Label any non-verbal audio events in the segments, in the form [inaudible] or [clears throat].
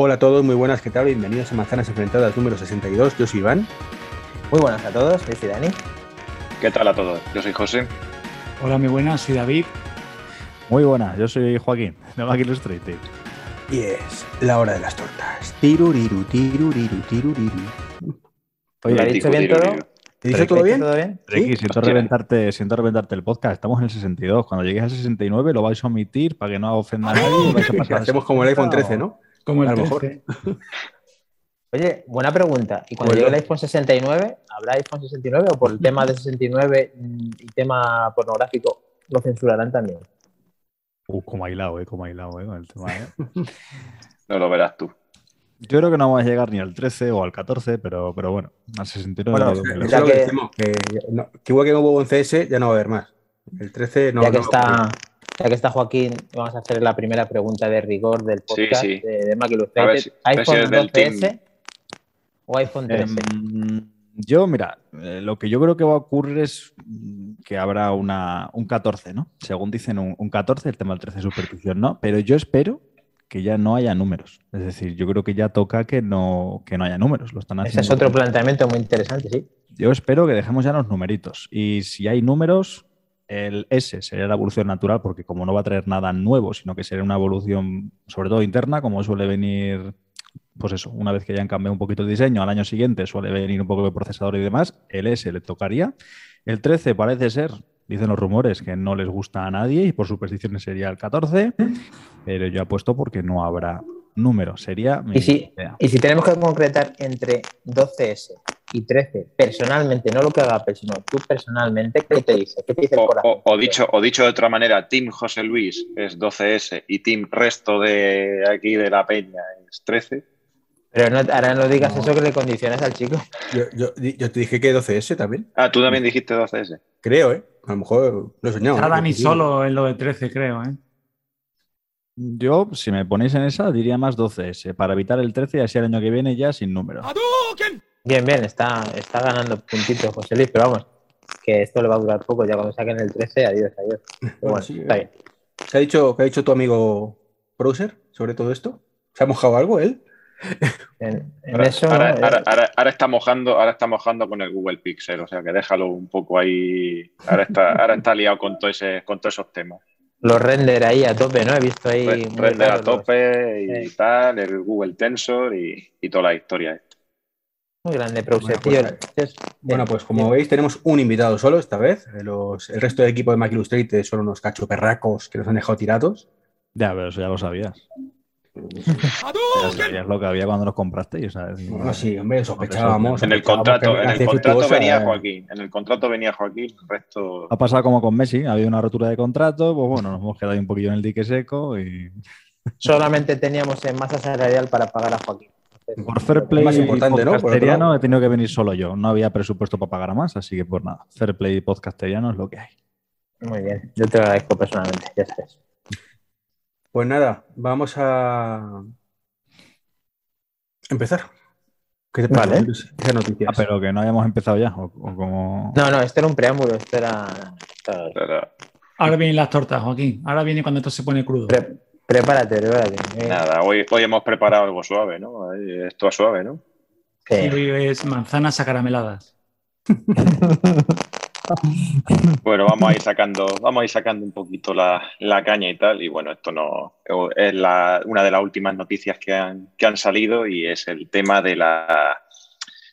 Hola a todos, muy buenas, ¿qué tal? Bienvenidos a Manzanas Enfrentadas número 62. Yo soy Iván. Muy buenas a todos, yo soy Dani. ¿Qué tal a todos? Yo soy José. Hola, muy buenas, soy David. Muy buenas, yo soy Joaquín, de Mac Illustrated. Y es la hora de las tortas. Tiruriru, tiruriru, tiruriru. Oye, ¿Lo ha dicho bien todo? ¿Te dice todo bien? ¿Todo bien? Ricky, siento, reventarte, siento reventarte el podcast. Estamos en el 62. Cuando llegues al 69 lo vais a omitir para que no ofenda a nadie. y vais a [laughs] pasar Hacemos como el iPhone 60 13, ¿no? Como el A lo mejor. 13. [laughs] Oye, buena pregunta. ¿Y cuando Bueno. llegue el iPhone 69, habrá iPhone 69 o por el tema de 69 mm, y tema pornográfico lo censurarán también? Uh, como ha hilado, eh, como ha hilado, eh, con el tema, eh. [laughs] No lo verás tú. Yo creo que no vamos a llegar ni al 13 o al 14, pero, pero bueno, al 69 Bueno, es Ya que que- decimos, que, no- que igual que no hubo en CS, ya no va a haber más. El 13 no ya, que no- está, ya que está Joaquín, vamos a hacer la primera pregunta de rigor del podcast sí. de, de Mac A ver Illustrated. si- ¿iPhone 12S o iPhone 13? Em, yo, mira, eh, lo que yo creo que va a ocurrir es mm, que habrá una, un 14, ¿no? Según dicen, un, un 14, el tema del 13 superstición, ¿no? Pero yo espero que ya no haya números. Es decir, yo creo que ya toca que no, que no haya números. Lo están Ese es otro planteamiento muy interesante, sí. Yo espero que dejemos ya los numeritos. Y si hay números, el S sería la evolución natural, porque como no va a traer nada nuevo, sino que sería una evolución, sobre todo interna, como suele venir, pues eso, una vez que hayan cambiado un poquito el diseño, al año siguiente suele venir un poco de procesador y demás, el S le tocaría. El 13 parece ser, dicen los rumores, que no les gusta a nadie y por supersticiones sería el 14, pero yo apuesto porque no habrá números. Sería mi Y si, idea. y si tenemos que concretar entre 12S y 13, personalmente, no lo que haga Apple, sino tú personalmente, ¿qué te dice? ¿Qué te dice el O, corazón? o- o dicho, o dicho de otra manera, Team José Luis es 12S y Team resto de aquí de la peña es 13. Pero no, ahora no digas No. eso que le condicionas al chico. Yo, yo- yo te dije que 12S también. Ah, tú también dijiste 12S. Creo, ¿eh? A lo mejor lo he soñado. Dani Sí. solo en lo de 13, creo, ¿eh? Yo, si me ponéis en esa, diría más 12S, para evitar el 13 y así el año que viene ya sin números. Bien, bien, está, está ganando puntitos José Luis, pero vamos, que esto le va a durar poco. Ya cuando saquen el 13, adiós, adiós. Pero Bueno, bueno, sí, está eh. bien. ¿Qué ha dicho, qué ha dicho tu amigo Browser sobre todo esto? ¿Se ha mojado algo él? En, en Ahora, eso, ahora- ¿no? ahora- ahora- ahora está mojando, ahora está mojando con el Google Pixel, o sea que déjalo un poco ahí. Ahora está, ahora está liado con, todo ese, con todos esos temas. Los render ahí a tope, ¿no? He visto ahí. Re- Render a los- tope y Sí. tal, el Google Tensor y, y toda la historia. Muy grande, Bueno, tío. pues, Es- Bueno, pues como veis, tenemos un invitado solo esta vez. Los- el resto del equipo de Mac Illustrated son unos cachoperracos que nos han dejado tirados. Ya, pero eso ya lo sabías. Sabías lo que había cuando los compraste. O sea, es- No, sí, hombre, sospechábamos. En el contrato, en el contrato venía eh, Joaquín. En el contrato venía Joaquín, el resto. Ha pasado como con Messi, ha habido una rotura de contrato, pues bueno, nos hemos quedado ahí un poquillo en el dique seco y [laughs] Solamente teníamos en masa salarial para pagar a Joaquín. por fair play más importante, ¿no? Por podcasteriano he tenido que venir solo yo. No había presupuesto para pagar a más, así que pues nada, fair play podcasteriano es lo que hay. Muy bien, yo te lo agradezco personalmente, ya sabes. Pues nada, vamos a empezar. ¿Qué te parece Vale. Esas noticias? Ah, pero que no habíamos empezado ya. O, o como... No, no, esto era un preámbulo, esto era. Ahora vienen las tortas, Joaquín. Ahora viene cuando esto se pone crudo. Pre- prepárate, prepárate. Eh, nada, hoy, hoy hemos preparado algo suave, ¿no? Esto es suave, ¿no? sí. Y hoy es manzanas acarameladas. [laughs] Bueno, vamos a ir sacando, vamos a ir sacando un poquito la, caña y tal. Y bueno, esto no es una de las últimas noticias que han, salido y es el tema de la,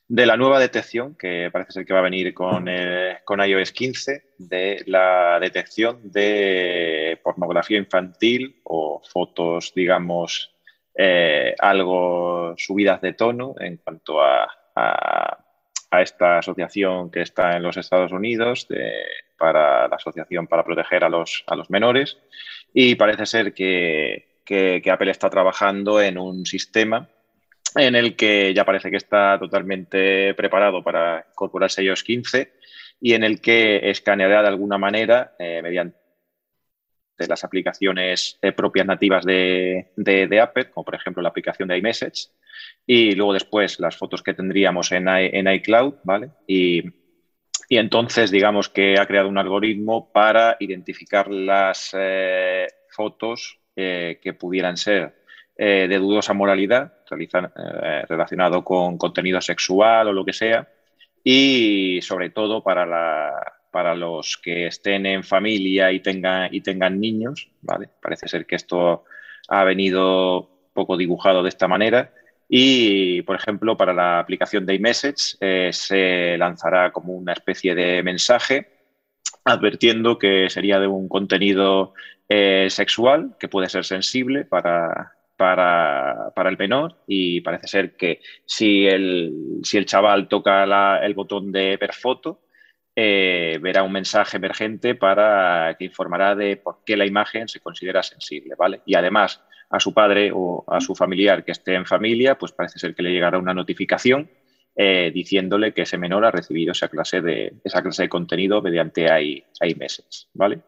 de la nueva detección que parece ser que va a venir con, eh, con iOS 15, de la detección de pornografía infantil o fotos, digamos, eh, algo subidas de tono en cuanto a- a esta asociación que está en los Estados Unidos para la Asociación para Proteger a los, a los Menores. Y parece ser que, que- que Apple está trabajando en un sistema en el que ya parece que está totalmente preparado para incorporarse iOS 15 y en el que escaneará de alguna manera eh, mediante de las aplicaciones eh, propias nativas de, de- Apple, como por ejemplo la aplicación de iMessage, y luego después las fotos que tendríamos en, en iCloud, ¿vale? Y, y entonces digamos que ha creado un algoritmo para identificar las eh, fotos eh, que pudieran ser de dudosa moralidad relacionado con contenido sexual o lo que sea. Y sobre todo para, la, para los que estén en familia y tengan, y tengan niños. Parece ser que esto ha venido poco dibujado de esta manera. Y, por ejemplo, para la aplicación de iMessage eh, se lanzará como una especie de mensaje advirtiendo que sería de un contenido eh, sexual que puede ser sensible para, para, el menor y parece ser que si el, si el chaval toca el botón de ver foto, eh, verá un mensaje emergente para que informará de por qué la imagen se considera sensible, ¿vale? Y además a su padre o a su familiar que esté en familia, pues parece ser que le llegará una notificación eh, diciéndole que ese menor ha recibido esa clase de, esa clase de contenido mediante iMessage, ¿vale?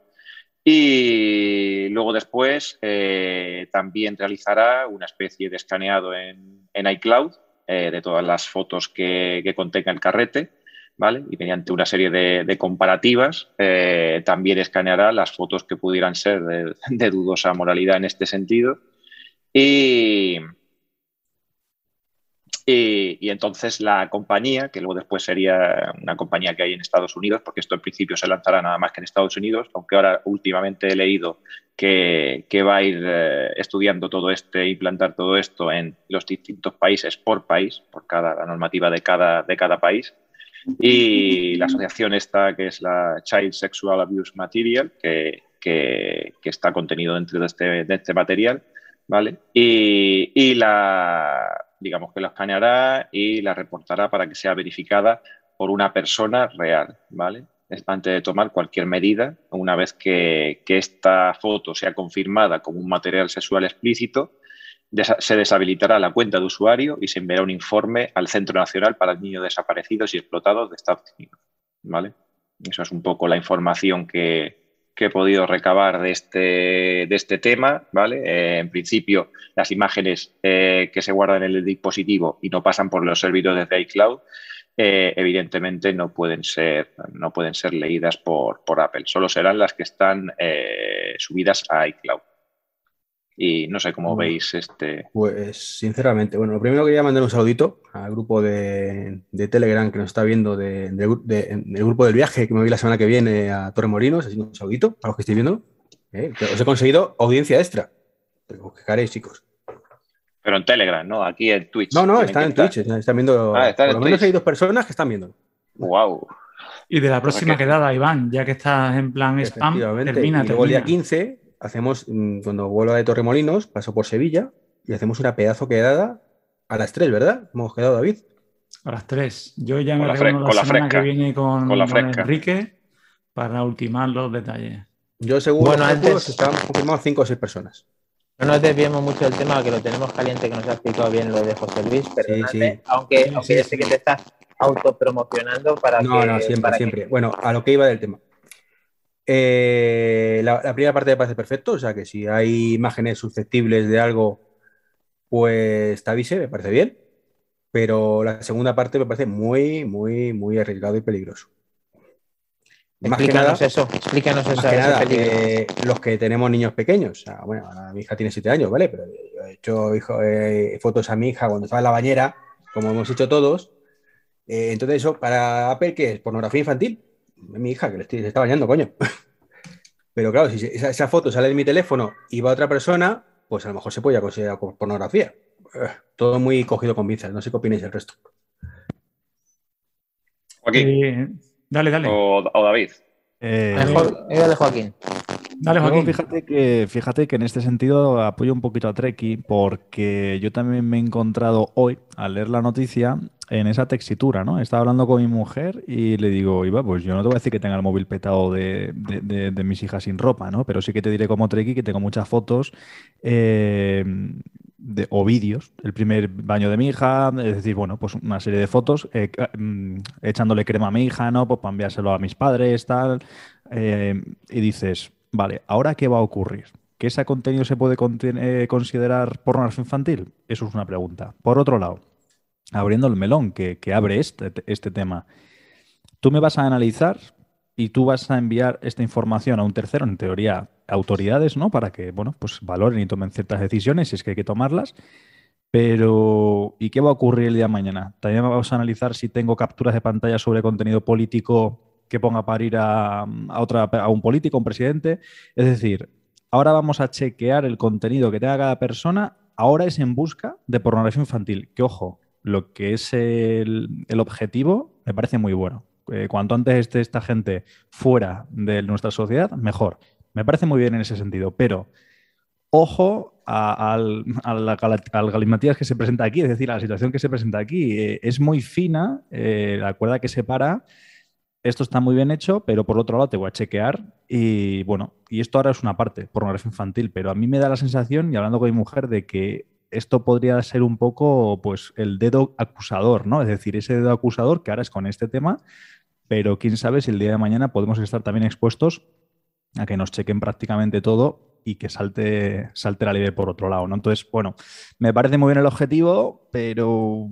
Y luego después eh, también realizará una especie de escaneado en, iCloud eh, de todas las fotos que, contenga el carrete, ¿vale? Y mediante una serie de, comparativas también escaneará las fotos que pudieran ser de [laughs] dudosa moralidad en este sentido. Y, y, entonces la compañía, que luego después sería una compañía que hay en Estados Unidos, porque esto en principio se lanzará nada más que en Estados Unidos, aunque ahora últimamente he leído que, va a ir eh, estudiando todo esto e implantar todo esto en los distintos países por país, por cada la normativa de cada, de cada país. Y la asociación esta, que es la Child Sexual Abuse Material, que, que, está contenido dentro de este, de este material, ¿vale? Y, y la digamos que la escaneará y la reportará para que sea verificada por una persona real, ¿vale? Antes de tomar cualquier medida, una vez que, esta foto sea confirmada como un material sexual explícito, se deshabilitará la cuenta de usuario y se enviará un informe al Centro Nacional para Niños Desaparecidos y Explotados de Estados Unidos, ¿vale? Eso es un poco la información que, he podido recabar de este, de este tema, ¿vale? Eh, en principio, las imágenes eh, que se guardan en el dispositivo y no pasan por los servidores de iCloud, eh, evidentemente no pueden ser, no pueden ser leídas por, por Apple, solo serán las que están subidas a iCloud. Y no sé cómo veis este. Pues sinceramente, bueno, lo primero quería mandar un saludito al grupo de, Telegram que nos está viendo del grupo del viaje que me voy la semana que viene a Torremolinos. Así un saludito para los que estéis viendo. ¿eh? os he conseguido audiencia extra. Pero que caréis, chicos. Pero en Telegram, ¿no? Aquí en Twitch. No, no, están en Twitch. Están viendo. Ah, por lo menos hay dos personas que están viendo. Wow. Y de la próxima quedada, Iván, ya que estás en plan spam, termina, y luego el día 15 hacemos, mm, cuando vuelvo de Torremolinos, paso por Sevilla y hacemos una pedazo quedada a las 3, ¿verdad? Hemos quedado, David. A las 3. Yo ya me reúno la, semana que viene con, Enrique para ultimar los detalles. Yo seguro bueno, antes estábamos confirmados 5 o 6 personas. No nos desviemos mucho del tema, que lo tenemos caliente, que nos ha explicado bien lo de José Luis, pero sí, sí. aunque, aunque sé que te estás autopromocionando para no, que... No, siempre, siempre. Bueno, a lo que iba del tema. Eh, la, primera parte me parece perfecto, o sea que si hay imágenes susceptibles de algo, pues te avise, me parece bien. Pero la segunda parte me parece muy, muy, muy arriesgado y peligroso. Más explícanos eso, explícanos eso. los que tenemos niños pequeños, bueno, mi hija tiene siete años, ¿vale? Pero yo he hecho eh, fotos a mi hija cuando estaba en la bañera, como hemos hecho todos. Eh, entonces, eso para Apple, ¿qué es? ¿Pornografía infantil? Mi hija que le, estoy, está bañando, coño. [laughs] Pero claro, si esa, foto sale de mi teléfono y va a otra persona, pues a lo mejor se puede considerar pornografía. Eh, todo muy cogido con pinzas, no sé qué opináis el resto. Joaquín. Eh, dale, dale. O, David. Eh, dale, Joaquín. Dale, Joaquín. fíjate, que, fíjate que en este sentido apoyo un poquito a Treki porque yo también me he encontrado hoy, al leer la noticia, en esa textura, ¿no? Estaba hablando con mi mujer y le digo, Iba, pues yo no te voy a decir que tenga el móvil petado de, mis hijas sin ropa, ¿no? Pero sí que te diré como Treki que tengo muchas fotos eh, de, o vídeos. El primer baño de mi hija, es decir, bueno, pues una serie de fotos eh, mm, echándole crema a mi hija, ¿no? Pues para enviárselo a mis padres, tal. Eh, y dices, vale, ¿ahora qué va a ocurrir? ¿Que ese contenido se puede considerar pornografía infantil? Eso es una pregunta. Por otro lado, abriendo el melón que, abre este, este tema. Tú me vas a analizar y tú vas a enviar esta información a un tercero, en teoría autoridades, ¿no? Para que, bueno, pues valoren y tomen ciertas decisiones si es que hay que tomarlas. Pero, ¿y qué va a ocurrir el día de mañana? También vamos a analizar si tengo capturas de pantalla sobre contenido político que ponga para ir a, otra, a un político, un presidente. Es decir, ahora vamos a chequear el contenido que tenga cada persona. Ahora es en busca de pornografía infantil. Que ojo, lo que es el, objetivo me parece muy bueno. Eh, cuanto antes esté esta gente fuera de nuestra sociedad, mejor. Me parece muy bien en ese sentido, pero ojo al, al, galimatías que se presenta aquí, es decir, a la situación que se presenta aquí. Eh, es muy fina eh, la cuerda que separa. Esto está muy bien hecho, pero por otro lado te voy a chequear y bueno, y esto ahora es una parte, pornografía infantil, pero a mí me da la sensación, y hablando con mi mujer, de que esto podría ser un poco pues el dedo acusador, ¿no? Es decir, ese dedo acusador que ahora es con este tema, pero quién sabe si el día de mañana podemos estar también expuestos a que nos chequen prácticamente todo y que salte, salte la ley por otro lado, ¿no? Entonces, bueno, me parece muy bien el objetivo, pero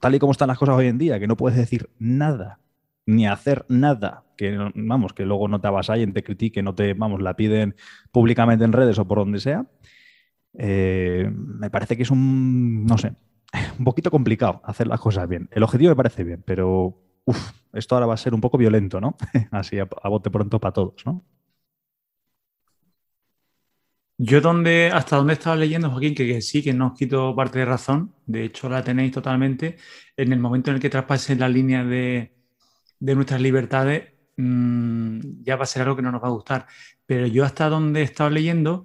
tal y como están las cosas hoy en día, que no puedes decir nada, ni hacer nada, que vamos, que luego no te avasallen, te critiquen, no te, vamos, la piden públicamente en redes o por donde sea, eh, me parece que es un, no sé, [laughs] un poquito complicado hacer las cosas bien. El objetivo me parece bien, pero esto ahora va a ser un poco violento, ¿no? [laughs] Así a, bote pronto para todos, ¿no? Yo donde, hasta donde estaba leyendo, Joaquín, que, sí, que no os quito parte de razón, de hecho la tenéis totalmente, en el momento en el que traspasen la línea de, nuestras libertades, mm, ya va a ser algo que no nos va a gustar. Pero yo hasta donde he estado leyendo,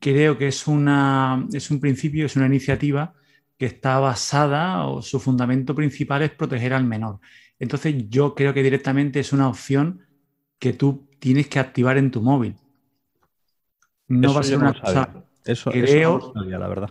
creo que es, una, es un principio, es una iniciativa que está basada o su fundamento principal es proteger al menor. Entonces yo creo que directamente es una opción que tú tienes que activar en tu móvil. No va a ser una cosa. Eso, creo, la verdad.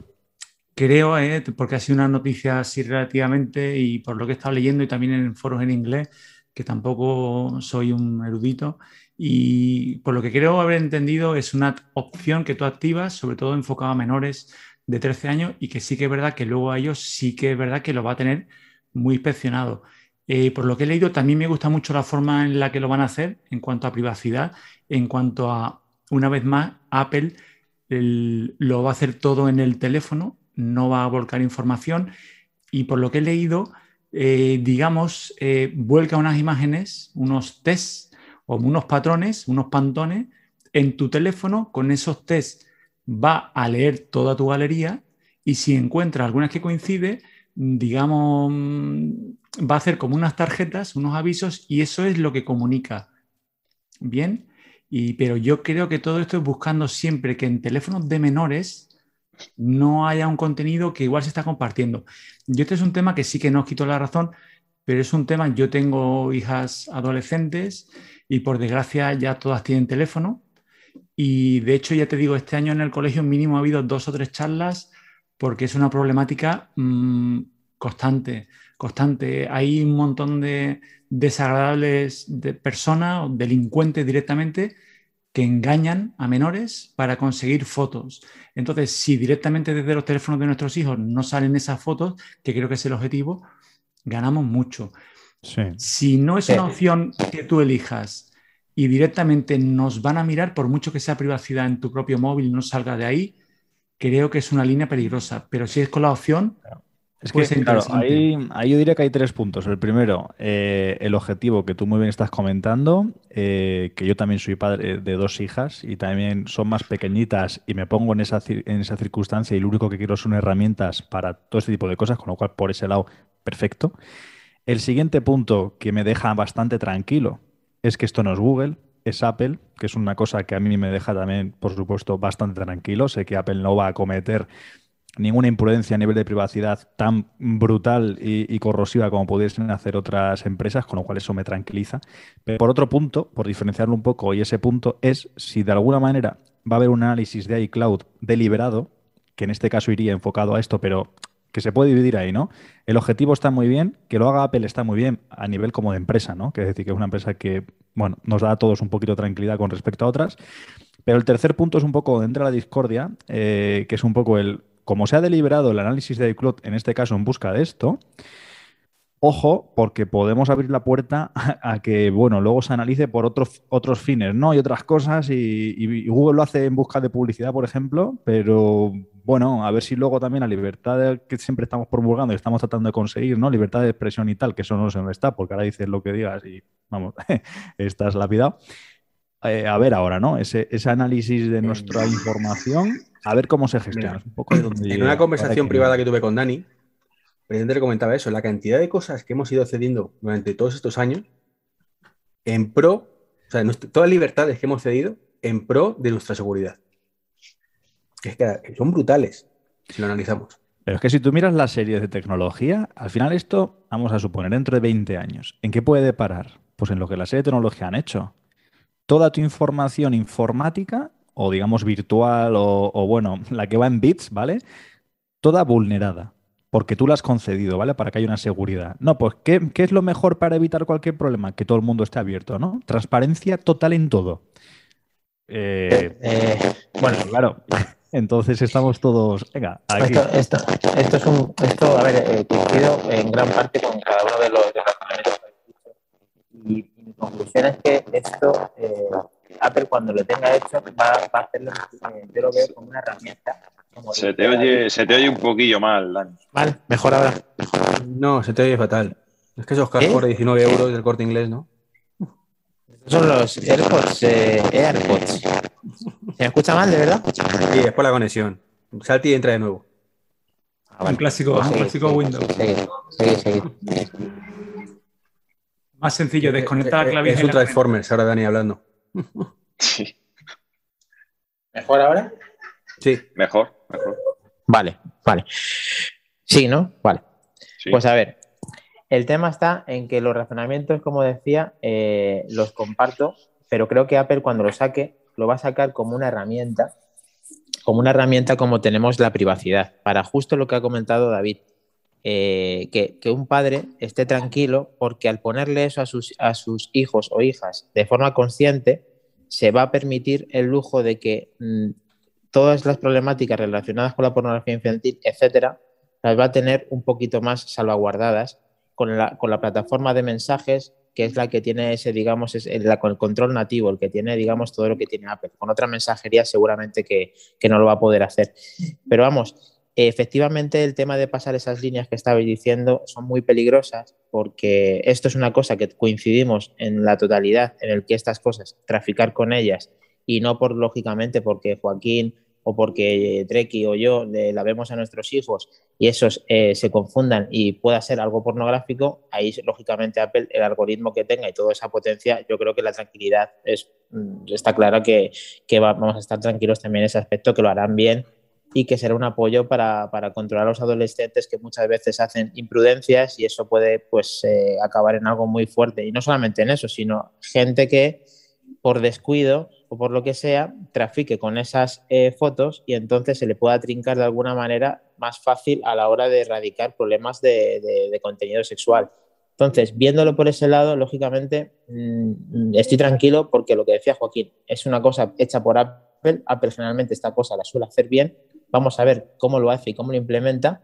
Creo, eh, porque ha sido una noticia así relativamente y por lo que he estado leyendo y también en foros en inglés, que tampoco soy un erudito, y por lo que creo haber entendido, es una opción que tú activas, sobre todo enfocada a menores de 13 años, y que sí que es verdad que luego a ellos sí que es verdad que lo va a tener muy inspeccionado. Eh, por lo que he leído, también me gusta mucho la forma en la que lo van a hacer en cuanto a privacidad, en cuanto a, una vez más, Apple lo va a hacer todo en el teléfono, no va a volcar información, y por lo que he leído, eh, digamos, eh, vuelca unas imágenes, unos tests o unos patrones, unos pantones en tu teléfono. Con esos tests va a leer toda tu galería y si encuentra algunas que coincide, digamos, va a hacer como unas tarjetas, unos avisos y eso es lo que comunica. Bien, y, pero yo creo que todo esto es buscando siempre que en teléfonos de menores no haya un contenido que igual se está compartiendo. Yo este es un tema que sí que no os quito la razón, pero es un tema, yo tengo hijas adolescentes y por desgracia ya todas tienen teléfono. Y de hecho, ya te digo, este año en el colegio mínimo ha habido dos o tres charlas porque es una problemática mm, constante, constante. Hay un montón de desagradables de personas, delincuentes directamente, que engañan a menores para conseguir fotos. Entonces, si directamente desde los teléfonos de nuestros hijos no salen esas fotos, que creo que es el objetivo, ganamos mucho. Si no es una opción que tú elijas y directamente nos van a mirar, por mucho que sea privacidad en tu propio móvil, no salga de ahí, creo que es una línea peligrosa. Pero si es con la opción, Es que, claro, ahí, yo diría que hay tres puntos. El primero, eh, el objetivo que tú muy bien estás comentando, eh, que yo también soy padre de dos hijas y también son más pequeñitas y me pongo en esa, en esa circunstancia y lo único que quiero son herramientas para todo este tipo de cosas, con lo cual por ese lado, perfecto. El siguiente punto que me deja bastante tranquilo es que esto no es Google, es Apple, que es una cosa que a mí me deja también, por supuesto, bastante tranquilo. Sé que Apple no va a cometer ninguna imprudencia a nivel de privacidad tan brutal y, corrosiva como pudiesen hacer otras empresas, con lo cual eso me tranquiliza. Pero por otro punto, por diferenciarlo un poco, y ese punto es si de alguna manera va a haber un análisis de iCloud deliberado, que en este caso iría enfocado a esto, pero que se puede dividir ahí, ¿no? El objetivo está muy bien, que lo haga Apple está muy bien a nivel como de empresa, ¿no? Que es decir, que es una empresa que, bueno, nos da a todos un poquito de tranquilidad con respecto a otras. Pero el tercer punto es un poco de la discordia, eh, que es un poco el, como se ha deliberado el análisis de iCloud, en este caso en busca de esto, ojo, porque podemos abrir la puerta [laughs] a, que, bueno, luego se analice por otros, otros fines, ¿no? Y otras cosas, y, Google lo hace en busca de publicidad, por ejemplo, pero bueno, a ver si luego también la libertad que siempre estamos promulgando y estamos tratando de conseguir, ¿no? Libertad de expresión y tal, que eso no se me está, porque ahora dices lo que digas y, vamos, [laughs] estás lapidado. Eh, a ver ahora, ¿no? Ese, análisis de nuestra información, a ver cómo se gestiona. en una conversación privada que tuve con Dani, presidente le comentaba eso, la cantidad de cosas que hemos ido cediendo durante todos estos años en pro, o sea, todas las libertades que hemos cedido en pro de nuestra seguridad. Es que son brutales si lo analizamos. Pero es que si tú miras las series de tecnología, al final esto, vamos a suponer, dentro de 20 años, ¿en qué puede parar? Pues en lo que las series de tecnología han hecho. Toda tu información informática, o digamos virtual, o, o bueno, [laughs] la que va en bits, ¿vale? Toda vulnerada porque tú la has concedido, ¿vale? Para que haya una seguridad. No, pues ¿qué, es lo mejor para evitar cualquier problema? Que todo el mundo esté abierto, ¿no? Transparencia total en todo. Eh, eh, bueno, claro. Entonces estamos todos. Venga, aquí. Esto, es un. Esto, a ver, eh, coincido en gran parte con cada uno de los, de Y, mi conclusión es que esto, Apple, cuando lo tenga hecho, va, va a hacerlo, yo lo veo como una herramienta se te, oye, se te oye un poquillo mal, Dani. Mal, mejor ahora. No, se te oye fatal. Es que esos cascos de 19 euros del corte inglés, ¿no? Son los AirPods, eh, AirPods. ¿Se me escucha mal, de verdad? Sí, es por la conexión. Salti y entra de nuevo. Ah, un clásico, un clásico Windows. Seguid, seguid, Más sencillo, desconectar la clavija. Es un Transformers, ahora Dani hablando. [laughs] Sí. ¿Mejor ahora? Sí. Mejor. Vale, vale. Sí, ¿no? Vale. Pues a ver, el tema está en que los razonamientos, como decía, eh, los comparto, pero creo que Apple cuando lo saque, lo va a sacar como una herramienta, como una herramienta como tenemos la privacidad, para justo lo que ha comentado David. Eh, que, un padre esté tranquilo porque al ponerle eso a sus, a hijos o hijas de forma consciente, se va a permitir el lujo de que mm, todas las problemáticas relacionadas con la pornografía infantil, etcétera, las va a tener un poquito más salvaguardadas con la plataforma de mensajes que es la que tiene ese, digamos, es el, el, control nativo, el que tiene, digamos, todo lo que tiene Apple. Con otra mensajería seguramente que, que no lo va a poder hacer. Pero vamos, efectivamente el tema de pasar esas líneas que estabais diciendo son muy peligrosas porque esto es una cosa que coincidimos en la totalidad, en el que estas cosas, traficar con ellas y no por, lógicamente, porque Joaquín o porque Treki o yo la vemos a nuestros hijos y esos eh, se confundan y pueda ser algo pornográfico, ahí lógicamente Apple, el algoritmo que tenga y toda esa potencia, yo creo que la tranquilidad es, mm, está clara que, vamos a estar tranquilos también en ese aspecto, que lo harán bien y que será un apoyo para, para, controlar a los adolescentes que muchas veces hacen imprudencias y eso puede pues eh, acabar en algo muy fuerte. Y no solamente en eso, sino gente que por descuido o por lo que sea, trafique con esas eh, fotos y entonces se le pueda trincar de alguna manera más fácil a la hora de erradicar problemas de, contenido sexual. Entonces, viéndolo por ese lado, lógicamente mm, estoy tranquilo porque lo que decía Joaquín es una cosa hecha por Apple. Apple generalmente esta cosa la suele hacer bien. Vamos a ver cómo lo hace y cómo lo implementa.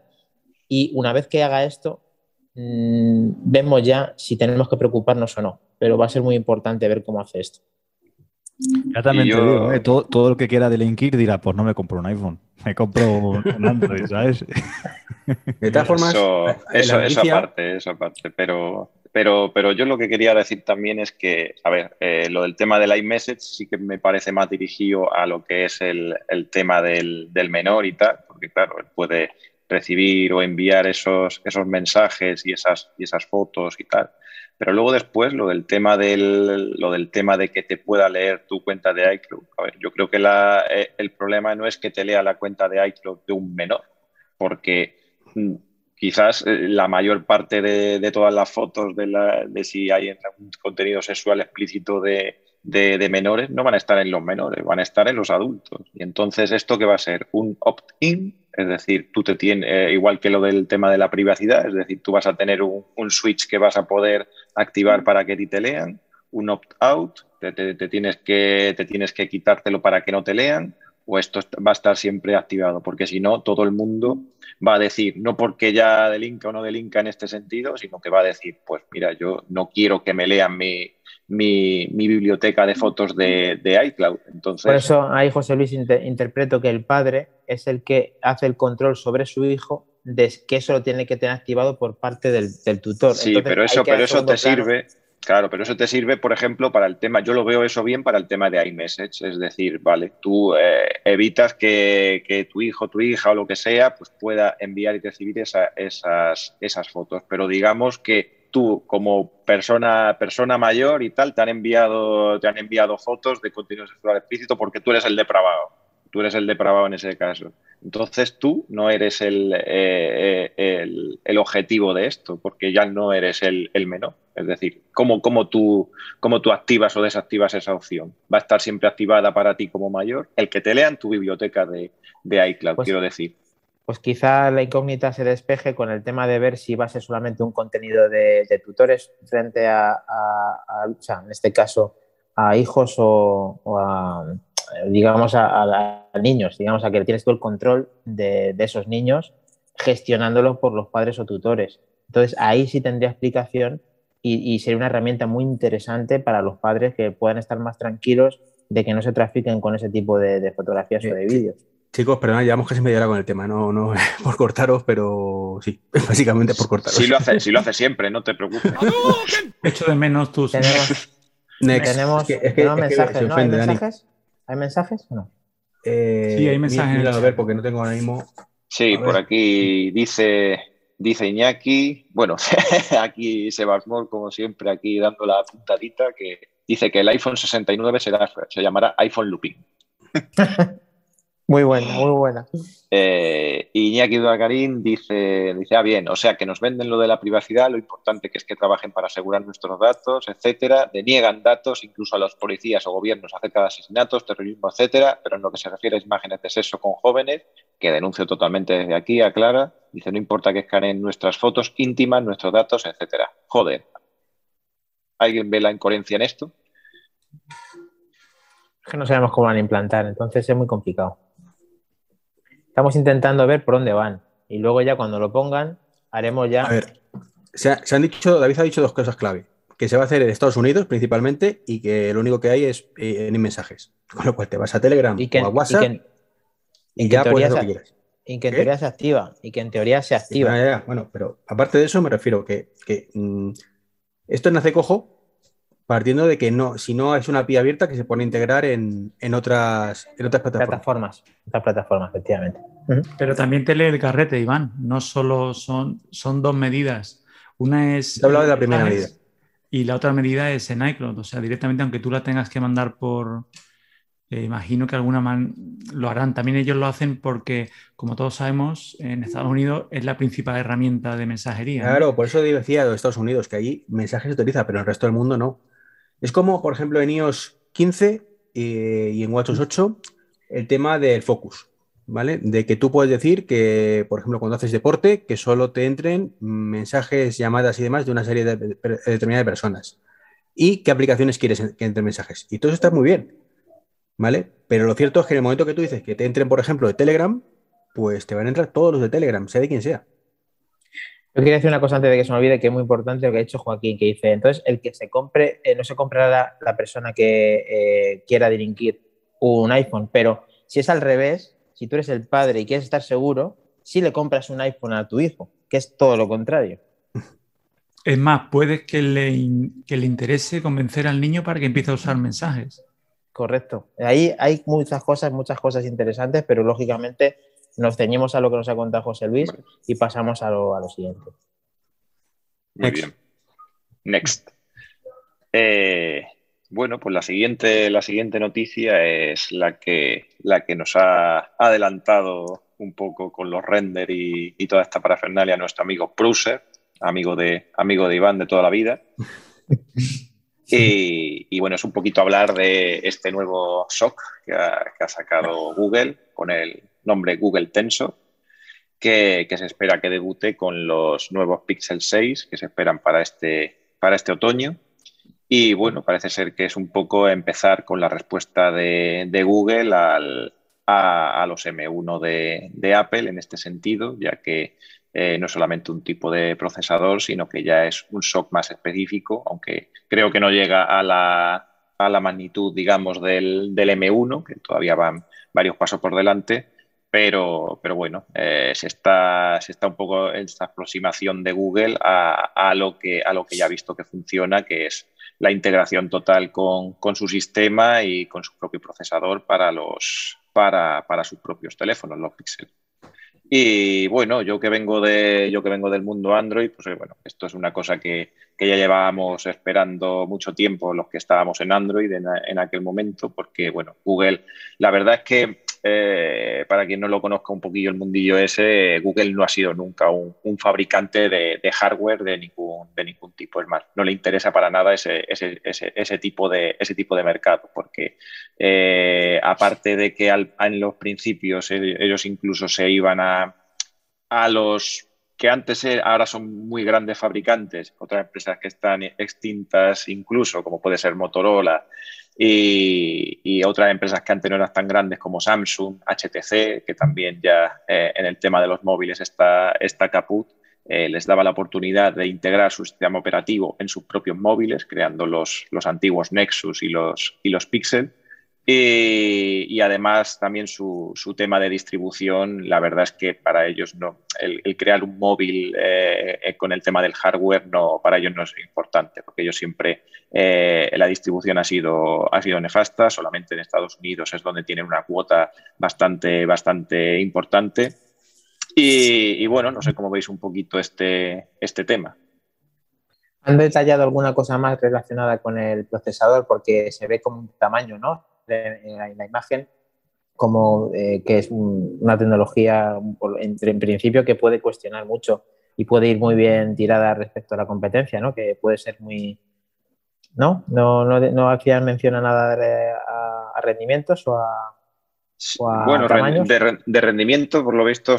Y una vez que haga esto, mm, vemos ya si tenemos que preocuparnos o no. Pero va a ser muy importante ver cómo hace esto. Ya también te digo, ¿eh? todo, todo, el que quiera delinquir dirá, pues no me compro un iPhone, me compro un Android, ¿sabes? De todas formas, eso, eso, aparte, eso aparte, pero, pero, pero yo lo que quería decir también es que, a ver, eh, lo del tema del iMessage sí que me parece más dirigido a lo que es el, el tema del, del, menor y tal, porque claro, él puede recibir o enviar esos, esos mensajes y esas, y esas fotos y tal. Pero luego después lo del tema del, lo del tema de que te pueda leer tu cuenta de iCloud. A ver, yo creo que la, eh, el problema no es que te lea la cuenta de iCloud de un menor, porque mm, quizás eh, la mayor parte de, todas las fotos de, la, de si hay un contenido sexual explícito de, de, menores no van a estar en los menores, van a estar en los adultos. Y entonces, ¿esto qué va a ser? Un opt-in es decir, tú te tienes, eh, igual que lo del tema de la privacidad, es decir, tú vas a tener un, switch que vas a poder activar para que te lean, un opt-out, te, que, te tienes que quitártelo para que no te lean, o esto va a estar siempre activado, porque si no, todo el mundo va a decir, no porque ya delinca o no delinca en este sentido, sino que va a decir, pues mira, yo no quiero que me lean mi, mi, biblioteca de fotos de, iCloud. Entonces... Por eso ahí José Luis interpreto que el padre es el que hace el control sobre su hijo de que eso lo tiene que tener activado por parte del, tutor. Sí, pero eso, pero eso te sirve, Claro, pero eso te sirve, por ejemplo, para el tema, yo lo veo eso bien para el tema de iMessage, es decir, vale, tú eh, evitas que, tu hijo, tu hija o lo que sea, pues pueda enviar y recibir esas, esas fotos, pero digamos que tú como persona, persona mayor y tal, te han enviado, te han enviado fotos de contenido sexual explícito porque tú eres el depravado, tú eres el depravado en ese caso. Entonces tú no eres el, eh, eh, el, objetivo de esto, porque ya no eres el, menor. Es decir, ¿cómo, cómo, tú, ¿cómo tú activas o desactivas esa opción? Va a estar siempre activada para ti como mayor, el que te lean tu biblioteca de, iCloud, pues quiero decir. Pues quizá la incógnita se despeje con el tema de ver si va a ser solamente un contenido de, tutores frente a, o sea, en este caso, a hijos o a digamos, a, niños, digamos, a que tienes tú el control de, esos niños gestionándolos por los padres o tutores. Entonces, ahí sí tendría explicación y, sería una herramienta muy interesante para los padres que puedan estar más tranquilos de que no se trafiquen con ese tipo de, fotografías o de vídeos. Chicos, perdón, llevamos casi media hora con el tema, no, no [laughs] por cortaros, pero sí, [laughs] básicamente por cortaros. Sí lo hace, sí lo hace siempre, no te preocupes. [laughs] Echo de menos tus. Tenemos, tenemos, mensajes, ¿no? ¿Hay mensajes? ¿Hay mensajes o no? Eh, sí, hay mensajes. a ver, porque no tengo ahora mismo. Sí, por aquí dice, dice Iñaki, bueno, [laughs] aquí Sebasmor, como siempre, aquí dando la puntadita, que dice que el iPhone 69 será, se llamará iPhone Looping. [laughs] Muy buena, muy buena. Eh, Iñaki Duagarín dice, dice, ah, bien, o sea, que nos venden lo de la privacidad, lo importante que es que trabajen para asegurar nuestros datos, etcétera, deniegan datos incluso a los policías o gobiernos acerca de asesinatos, terrorismo, etcétera, pero en lo que se refiere a imágenes de sexo con jóvenes, que denuncio totalmente desde aquí, aclara, dice, no importa que escaneen nuestras fotos íntimas, nuestros datos, etcétera. Joder. ¿Alguien ve la incoherencia en esto? Es que no sabemos cómo van a implantar, entonces es muy complicado. Estamos intentando ver por dónde van. Y luego ya cuando lo pongan, haremos ya. A ver, se, han dicho, David ha dicho dos cosas clave. Que se va a hacer en Estados Unidos principalmente y que lo único que hay es eh, en mensajes. [laughs] Con lo cual te vas a Telegram o a WhatsApp y, ya puedes lo que quieras. Y que en teoría se activa. Y que en teoría se activa. Bueno, pero aparte de eso me refiero que, que mm, esto nace cojo partiendo de que no, si no es una API abierta que se pone a integrar en, otras, en otras plataformas. Otras plataformas, efectivamente. Pero también te lee el carrete, Iván. No solo son, son dos medidas. Una es. Te hablado de la primera medida. Y la otra medida es en iCloud. O sea, directamente, aunque tú la tengas que mandar por. Eh, imagino que alguna man lo harán. También ellos lo hacen porque, como todos sabemos, en Estados Unidos es la principal herramienta de mensajería. Claro, por eso decía de Estados Unidos que ahí mensajes se utiliza, pero en el resto del mundo no. Es como, por ejemplo, en iOS 15 eh, y en WatchOS 8, el tema del focus, ¿vale? De que tú puedes decir que, por ejemplo, cuando haces deporte, que solo te entren mensajes, llamadas y demás de una serie de, determinada de personas. Y qué aplicaciones quieres que entren mensajes. Y todo eso está muy bien, ¿vale? Pero lo cierto es que en el momento que tú dices que te entren, por ejemplo, de Telegram, pues te van a entrar todos los de Telegram, sea de quien sea. Yo quería decir una cosa antes de que se me olvide, que es muy importante lo que ha dicho Joaquín, que dice, entonces el que se compre, eh, no se comprará la, persona que eh, quiera delinquir un iPhone, pero si es al revés, si tú eres el padre y quieres estar seguro, sí le compras un iPhone a tu hijo, que es todo lo contrario. Es más, puede que le, que le interese convencer al niño para que empiece a usar mensajes. Correcto. Ahí hay muchas cosas, muchas cosas interesantes, pero lógicamente nos ceñimos a lo que nos ha contado José Luis y pasamos a lo, siguiente. Muy bien. Next. Eh, bueno, pues la siguiente, la siguiente noticia es la que, la que nos ha adelantado un poco con los render y, toda esta parafernalia nuestro amigo Pruser, amigo de, amigo de Iván de toda la vida. [laughs] Y, bueno, es un poquito hablar de este nuevo SOC que ha sacado Google con el nombre Google Tensor, que, se espera que debute con los nuevos Pixel 6 que se esperan para este, para este otoño. Y bueno, parece ser que es un poco empezar con la respuesta de, Google al, a, los M1 de, Apple en este sentido, ya que eh, no es solamente un tipo de procesador, sino que ya es un SOC más específico, aunque creo que no llega a la, a la magnitud, digamos, del, del, M1, que todavía van varios pasos por delante, pero, pero bueno, eh, se, está, se está un poco esta aproximación de Google a, a, lo que, a lo que ya ha visto que funciona, que es la integración total con, con su sistema y con su propio procesador para, los, para, para sus propios teléfonos, los Pixel. Y bueno, yo que vengo de, yo que vengo del mundo Android, pues eh, bueno, esto es una cosa que, que ya llevábamos esperando mucho tiempo los que estábamos en Android en, aquel momento, porque bueno, Google, la verdad es que eh, para quien no lo conozca un poquillo el mundillo ese, Google no ha sido nunca un, fabricante de, hardware de ningún, tipo. Es más, no le interesa para nada ese, tipo, de, mercado, porque eh, aparte de que en los principios ellos incluso se iban a, los que antes e, ahora son muy grandes fabricantes, otras empresas que están extintas incluso, como puede ser Motorola, y, otras empresas que antes no eran tan grandes como Samsung, HTC, que también ya eh, en el tema de los móviles está, está caput, eh, les daba la oportunidad de integrar su sistema operativo en sus propios móviles, creando los, los antiguos Nexus y los, y los Pixel. Y, además también su, tema de distribución, la verdad es que para ellos no, el, crear un móvil eh, eh, con el tema del hardware no, para ellos no es importante, porque ellos siempre eh, la distribución ha sido, ha sido nefasta, solamente en Estados Unidos es donde tienen una cuota bastante, bastante importante. Y, bueno, no sé cómo veis un poquito este, este tema. ¿Han detallado alguna cosa más relacionada con el procesador? Porque se ve como un tamaño, ¿no? En la imagen como eh, que es una tecnología en, principio que puede cuestionar mucho y puede ir muy bien tirada respecto a la competencia, ¿no? Que puede ser muy... ¿No? No, no, no aquí menciona nada de, a rendimientos o a, bueno, de, rendimiento, por lo visto,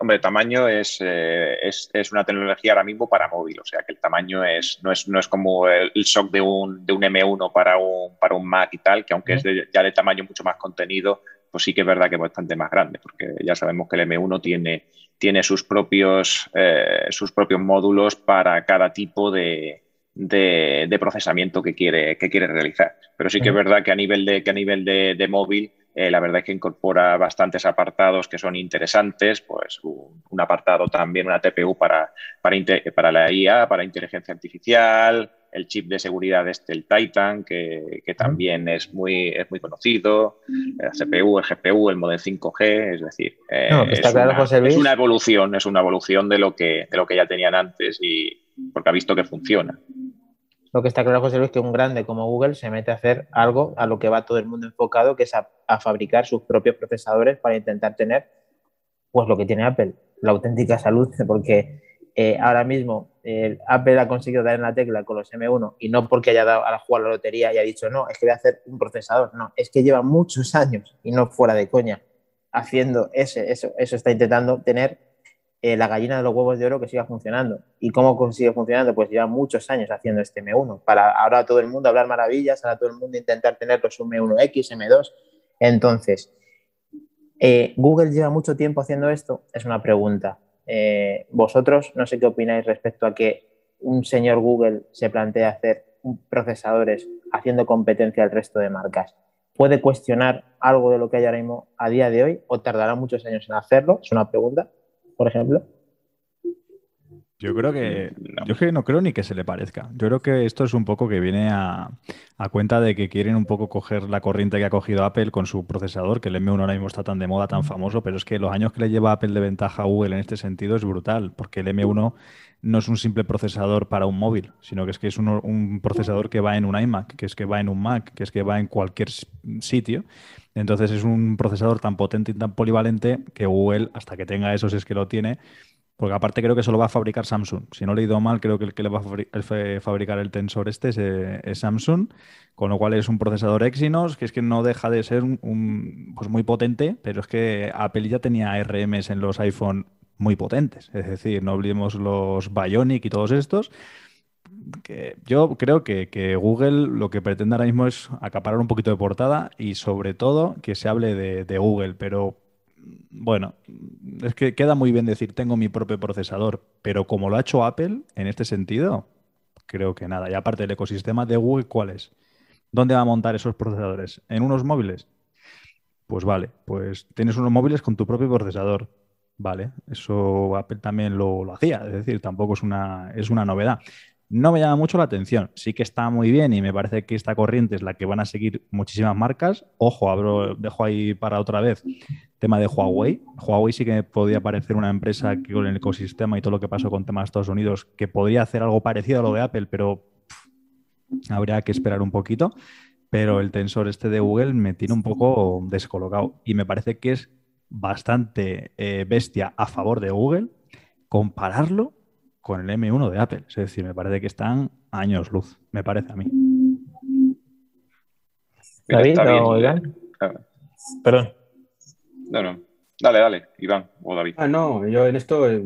hombre, tamaño es, eh, es, es, una tecnología ahora mismo para móvil, o sea que el tamaño es, no, es, no es como el, shock de un, de un M1 para un, para un Mac y tal, que aunque es ya de tamaño mucho más contenido, pues sí que es verdad que es bastante más grande, porque ya sabemos que el M1 tiene, tiene sus, propios, eh, sus propios módulos para cada tipo de, de, de, procesamiento que quiere, que quiere realizar. Pero sí que es verdad que a nivel de, que a nivel de, de móvil eh, la verdad es que incorpora bastantes apartados que son interesantes, pues un, apartado también, una TPU para, para, para, la IA, para inteligencia artificial, el chip de seguridad este, el Titan, que, también es muy, es muy conocido, la CPU, el GPU, el modem 5G, es decir, eh, es, una, evolución, es una evolución de lo que, de lo que ya tenían antes y porque ha visto que funciona. Lo que está claro, José es que un grande como Google se mete a hacer algo a lo que va todo el mundo enfocado, que es a, fabricar sus propios procesadores para intentar tener pues lo que tiene Apple, la auténtica salud, [laughs] porque eh, ahora mismo Apple ha conseguido dar en la tecla con los M1 y no porque haya dado a la jugada la lotería y ha dicho, no, es que voy a hacer un procesador, no, es que lleva muchos años y no fuera de coña haciendo ese, eso, eso está intentando tener eh, la gallina de los huevos de oro que siga funcionando. ¿Y cómo consigue funcionando? Pues lleva muchos años haciendo este M1. Para ahora todo el mundo hablar maravillas, ahora todo el mundo intentar tener los M1X, M2. Entonces, eh, ¿Google lleva mucho tiempo haciendo esto? Es una pregunta. Eh, vosotros, no sé qué opináis respecto a que un señor Google se plantea hacer procesadores haciendo competencia al resto de marcas. ¿Puede cuestionar algo de lo que hay ahora mismo a día de hoy o tardará muchos años en hacerlo? Es una pregunta por ejemplo? Yo creo que. No. Yo que no creo ni que se le parezca. Yo creo que esto es un poco que viene a, cuenta de que quieren un poco coger la corriente que ha cogido Apple con su procesador, que el M1 ahora mismo está tan de moda, tan famoso, pero es que los años que le lleva Apple de ventaja a Google en este sentido es brutal, porque el M1 no es un simple procesador para un móvil, sino que es que es un, un procesador que va en un iMac, que es que va en un Mac, que es que va en cualquier sitio. Entonces es un procesador tan potente y tan polivalente que Google, hasta que tenga eso, si es que lo tiene, porque aparte creo que solo va a fabricar Samsung. Si no he leído mal, creo que el que le va a fabricar el Tensor este eh, es, Samsung, con lo cual es un procesador Exynos, que es que no deja de ser un, pues muy potente, pero es que Apple ya tenía RMs en los iPhone muy potentes. Es decir, no olvidemos los Bionic y todos estos yo creo que, Google lo que pretende ahora mismo es acaparar un poquito de portada y sobre todo que se hable de, Google, pero bueno, es que queda muy bien decir tengo mi propio procesador, pero como lo ha hecho Apple en este sentido, creo que nada. Y aparte del ecosistema de Google, ¿cuál es? ¿Dónde va a montar esos procesadores? ¿En unos móviles? Pues vale, pues tienes unos móviles con tu propio procesador. Vale, eso Apple también lo, lo hacía, es decir, tampoco es una, es una novedad. No me llama mucho la atención. Sí que está muy bien y me parece que esta corriente es la que van a seguir muchísimas marcas. Ojo, dejo ahí para otra vez tema de Huawei. Huawei sí que podría parecer una empresa que con el ecosistema y todo lo que pasó con temas de Estados Unidos, que podría hacer algo parecido a lo de Apple, pero habría que esperar un poquito. Pero el tensor este de Google me tiene un poco descolocado y me parece que es bastante eh, bestia a favor de Google compararlo con el M1 de Apple. Es decir, me parece que están años luz, me parece a mí. David o Iván. Perdón. No, no. Dale, dale, Iván o David. Ah, no, yo en esto, eh,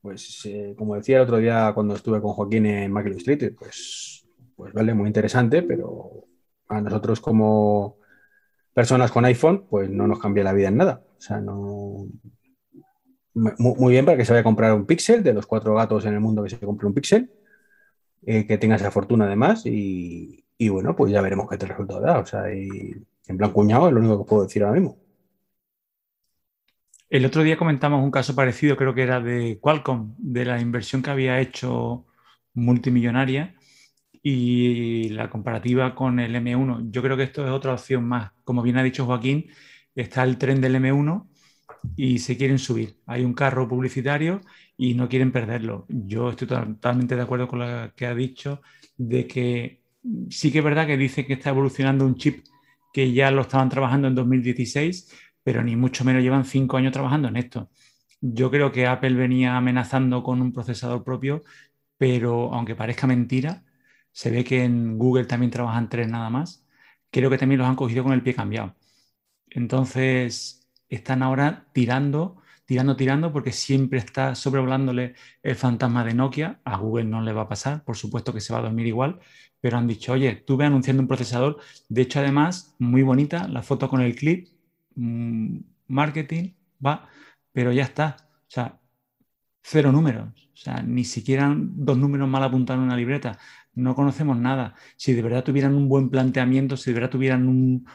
pues eh, como decía el otro día cuando estuve con Joaquín en Michael Street, pues, pues vale, muy interesante, pero a nosotros como personas con iPhone, pues no nos cambia la vida en nada. O sea, no, muy, bien para que se vaya a comprar un Pixel, de los cuatro gatos en el mundo que se compre un Pixel, eh, que tenga esa fortuna además y, bueno, pues ya veremos qué te resultado da. O sea, en plan cuñado es lo único que puedo decir ahora mismo. El otro día comentamos un caso parecido, creo que era de Qualcomm, de la inversión que había hecho multimillonaria y la comparativa con el M1. Yo creo que esto es otra opción más. Como bien ha dicho Joaquín, está el tren del M1 y se quieren subir. Hay un carro publicitario y no quieren perderlo. Yo estoy totalmente de acuerdo con lo que ha dicho de que sí que es verdad que dice que está evolucionando un chip que ya lo estaban trabajando en 2016, pero ni mucho menos llevan cinco años trabajando en esto. Yo creo que Apple venía amenazando con un procesador propio, pero aunque parezca mentira, se ve que en Google también trabajan tres nada más. Creo que también los han cogido con el pie cambiado. Entonces, están ahora tirando, tirando, tirando, porque siempre está sobrevolándole el fantasma de Nokia. A Google no le va a pasar, por supuesto que se va a dormir igual, pero han dicho, oye, estuve anunciando un procesador. De hecho, además, muy bonita la foto con el clip, mm, marketing, va, pero ya está. O sea, cero números. O sea, ni siquiera dos números mal apuntados en una libreta no conocemos nada. Si de verdad tuvieran un buen planteamiento, si de verdad tuvieran un,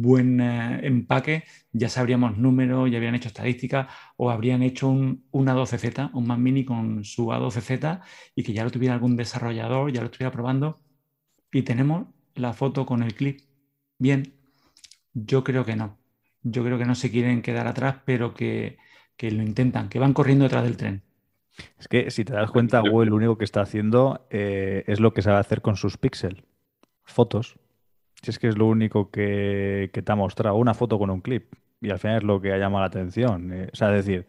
buen eh, empaque, ya sabríamos números, ya habrían hecho estadísticas o habrían hecho un, una 12Z, un Mac Mini con su A12Z y que ya lo tuviera algún desarrollador, ya lo estuviera probando. Y tenemos la foto con el clip. Bien, yo creo que no. Yo creo que no se quieren quedar atrás, pero que, que lo intentan, que van corriendo detrás del tren. Es que si te das cuenta, Google lo único que está haciendo eh, es lo que sabe hacer con sus píxeles. Fotos. Si es que es lo único que, te ha mostrado, una foto con un clip. Y al final es lo que ha llamado la atención. Eh, o sea, decir,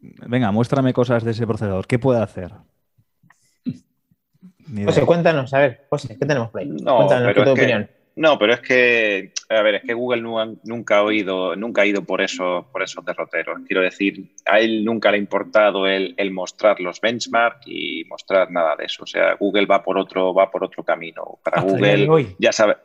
venga, muéstrame cosas de ese procesador. ¿Qué puede hacer? [laughs] José, cuéntanos, a ver, José, ¿qué tenemos por ahí? No, cuéntanos, ¿qué tu opinión? No, pero es que, a ver, es que Google nunca ha, ido, nunca ha ido por, eso, por esos derroteros. Quiero decir, a él nunca le ha importado el, mostrar los benchmarks y mostrar nada de eso. O sea, Google va por otro, va por otro camino. Para Google, ya sabe,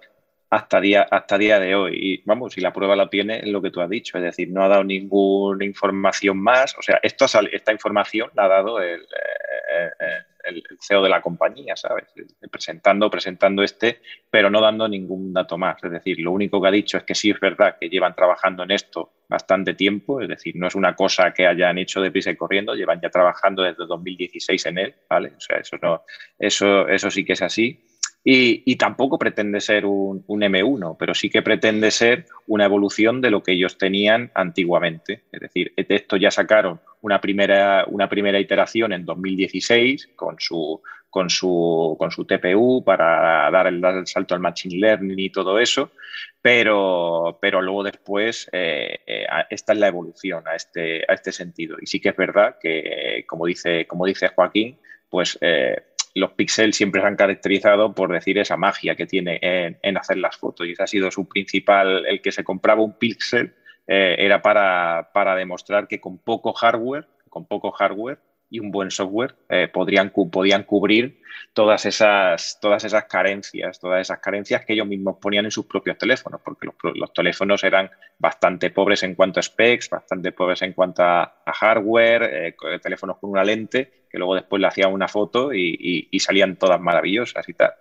hasta día, hasta día de hoy. Y vamos, si la prueba la tiene, es lo que tú has dicho. Es decir, no ha dado ninguna información más. O sea, esto, esta información la ha dado el, eh, eh, el, CEO de la compañía, ¿sabes? Presentando, presentando este, pero no dando ningún dato más. Es decir, lo único que ha dicho es que sí es verdad que llevan trabajando en esto bastante tiempo, es decir, no es una cosa que hayan hecho deprisa y corriendo, llevan ya trabajando desde 2016 en él, ¿vale? O sea, eso no, eso, eso sí que es así. Y, tampoco pretende ser un, M1, pero sí que pretende ser una evolución de lo que ellos tenían antiguamente. Es decir, de esto ya sacaron una primera, una primera iteración en 2016 con su, con su, con su TPU para dar el, salto al Machine Learning y todo eso, pero, pero luego después eh, eh, esta es la evolución a este, a este sentido. Y sí que es verdad que, como dice, como dice Joaquín, pues... Eh, los píxeles siempre se han caracterizado por decir esa magia que tiene en, hacer las fotos y ese ha sido su principal, el que se compraba un píxel eh, era para, demostrar que con poco hardware, con poco hardware y un buen software eh, podrían, podían cubrir todas esas, todas esas carencias, todas esas carencias que ellos mismos ponían en sus propios teléfonos, porque los, teléfonos eran bastante pobres en cuanto a specs, bastante pobres en cuanto a, hardware, eh, teléfonos con una lente, que luego después le hacían una foto y, salían todas maravillosas y tal.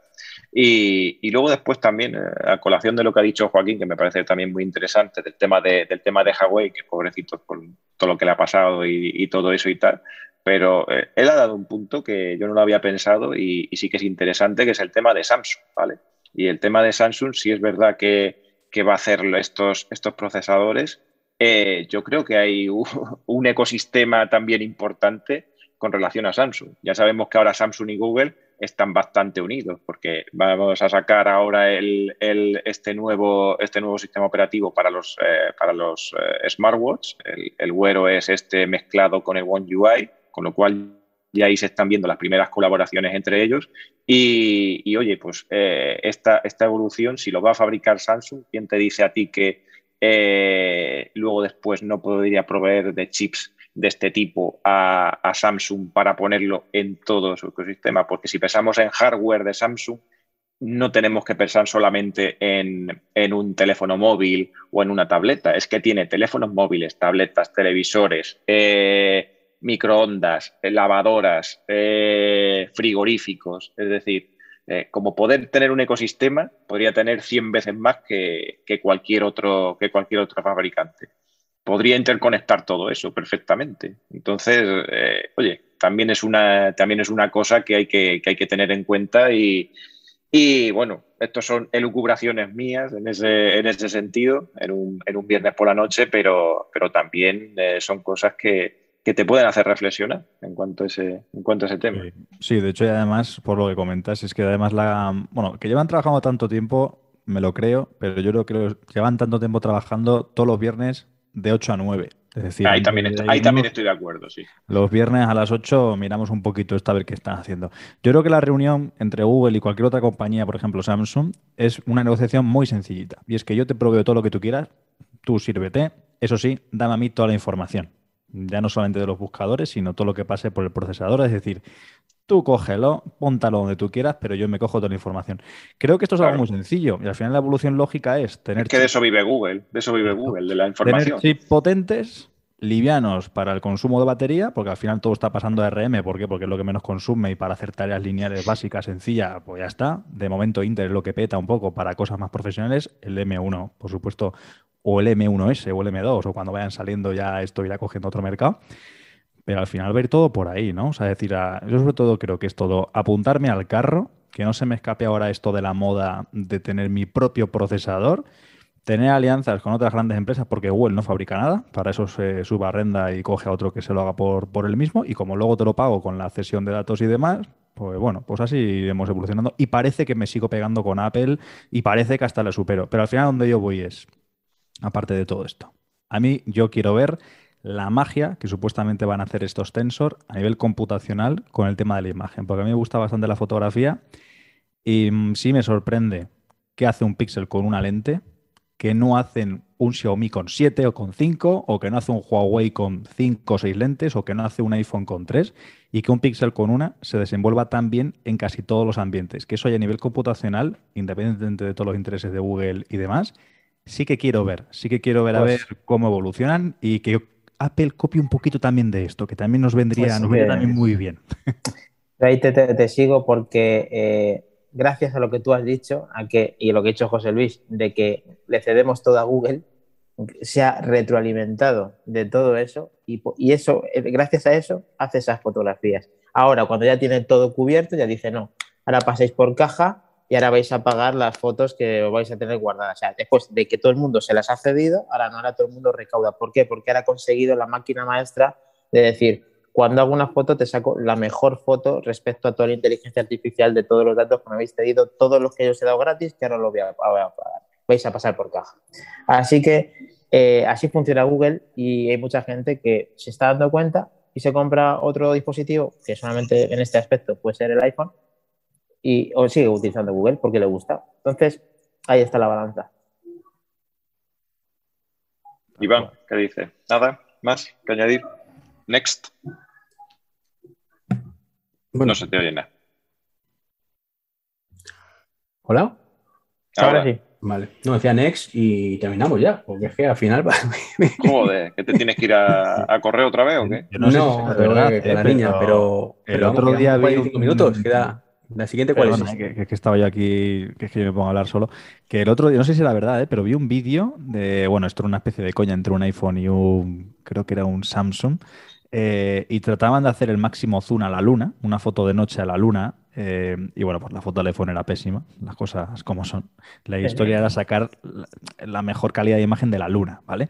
Y, luego después también, eh, a colación de lo que ha dicho Joaquín, que me parece también muy interesante, del tema de, del tema de Huawei, que pobrecito por todo lo que le ha pasado y todo eso y tal, pero eh, él ha dado un punto que yo no lo había pensado y, sí que es interesante, que es el tema de Samsung, ¿vale? Y el tema de Samsung, sí es verdad que, va a hacer estos, estos procesadores. Eh, yo creo que hay [laughs] un, ecosistema también importante con relación a Samsung. Ya sabemos que ahora Samsung y Google están bastante unidos porque vamos a sacar ahora el, este, nuevo, este nuevo sistema operativo para los, eh, para los smartwatch. El, el Wear OS este mezclado con el One UI con lo cual ya ahí se están viendo las primeras colaboraciones entre ellos. Y, oye, pues eh, esta, esta, evolución, si lo va a fabricar Samsung, ¿quién te dice a ti que eh, luego después no podría proveer de chips de este tipo a, Samsung para ponerlo en todo su ecosistema? Porque si pensamos en hardware de Samsung, no tenemos que pensar solamente en, en, un teléfono móvil o en una tableta, es que tiene teléfonos móviles, tabletas, televisores, eh, microondas, eh, lavadoras, eh, frigoríficos. Es decir, eh, como poder tener un ecosistema, podría tener 100 veces más que, cualquier otro, que cualquier otro fabricante. Podría interconectar todo eso perfectamente. Entonces, oye, también es, una, también es una cosa que hay que, hay que tener en cuenta y, y bueno, estos son elucubraciones mías en ese, en ese sentido, en un, en un, viernes por la noche, pero, pero también son cosas que, que te pueden hacer reflexionar en cuanto a ese, en cuanto a ese tema. Sí, de hecho, y además, por lo que comentas, es que además la. Bueno, que llevan trabajando tanto tiempo, me lo creo, pero yo creo que llevan tanto tiempo trabajando todos los viernes de 8 a 9. Es decir, ahí, también, ahí también estoy de acuerdo, sí. Los viernes a las 8 miramos un poquito esto a ver qué están haciendo. Yo creo que la reunión entre Google y cualquier otra compañía, por ejemplo Samsung, es una negociación muy sencillita. Y es que yo te proveo todo lo que tú quieras, tú sírvete, eso sí, dame a mí toda la información ya no solamente de los buscadores, sino todo lo que pase por el procesador. Es decir, tú cógelo, póntalo donde tú quieras, pero yo me cojo toda la información. Creo que esto es algo muy sencillo y al final la evolución lógica es tener. que de eso vive Google, de eso vive Google, de la información. Tener chips potentes, livianos para el consumo de batería, porque al final todo está pasando a RM, ¿por qué? Porque es lo que menos consume y para hacer tareas lineales básicas, sencillas, pues ya está. De momento Intel es lo que peta un poco para cosas más profesionales. El M1, por supuesto, o el M1S o el M2, o cuando vayan saliendo ya esto irá cogiendo otro mercado. Pero al final ver todo por ahí, ¿no? O sea, decir, yo sobre todo creo que es todo apuntarme al carro, que no se me escape ahora esto de la moda de tener mi propio procesador, tener alianzas con otras grandes empresas, porque Google no fabrica nada, para eso se suba renda y coge a otro que se lo haga por, por él mismo, y como luego te lo pago con la cesión de datos y demás, pues bueno, pues así iremos evolucionando. Y parece que me sigo pegando con Apple y parece que hasta le supero. Pero al final donde yo voy es, aparte de todo esto. A mí yo quiero ver la magia que supuestamente van a hacer estos Tensor a nivel computacional con el tema de la imagen, porque a mí me gusta bastante la fotografía y mm, sí me sorprende que hace un Pixel con una lente, que no hacen un Xiaomi con 7 o con 5, o que no hace un Huawei con 5 o 6 lentes, o que no hace un iPhone con 3, y que un Pixel con una se desenvuelva tan bien en casi todos los ambientes. Que eso hay a nivel computacional, independientemente de todos los intereses de Google y demás, sí que quiero ver, sí que quiero ver a pues ver cómo evolucionan y que Apple copie un poquito también de esto, que también nos vendría, pues nos vendría también muy bien. [laughs] Ahí te, sigo porque eh, gracias a lo que tú has dicho a que, y lo que ha dicho José Luis, de que le cedemos todo a Google, se ha retroalimentado de todo eso y, y eso, eh, gracias a eso, hace esas fotografías. Ahora, cuando ya tiene todo cubierto, ya dice, no, ahora paséis por caja y ahora vais a pagar las fotos que vais a tener guardadas. O sea, después de que todo el mundo se las ha cedido, ahora no, ahora todo el mundo recauda. ¿Por qué? Porque ahora ha conseguido la máquina maestra de decir, cuando hago una foto te saco la mejor foto respecto a toda la inteligencia artificial de todos los datos que me habéis pedido, todos los que yo os he dado gratis, que ahora lo voy a, pagar. Vais a pasar por caja. Así que eh, así funciona Google y hay mucha gente que se está dando cuenta y se compra otro dispositivo que solamente en este aspecto puede ser el iPhone y o sigue utilizando Google porque le gusta. Entonces, ahí está la balanza. Iván, ¿qué dice? ¿Nada más que añadir? Next. No se te oye nada. ¿Hola? Ahora, sí. Vale. No, decía next y terminamos ya, porque es que al final. Joder, [laughs] ¿que te tienes que ir a, correr otra vez o qué? no, no verdad, con la niña, pero. El otro día vi. Un... minutos, queda. La siguiente, ¿cuál es? Que, que, estaba yo aquí, que es que yo me pongo a hablar solo. Que el otro día, no sé si era verdad, ¿eh? pero vi un vídeo de. Bueno, esto era una especie de coña entre un iPhone y un. Creo que era un Samsung. Eh, y trataban de hacer el máximo zoom a la luna, una foto de noche a la luna, eh, y bueno, pues la foto del iPhone era pésima, las cosas como son. La historia era sacar la, mejor calidad de imagen de la luna, ¿vale?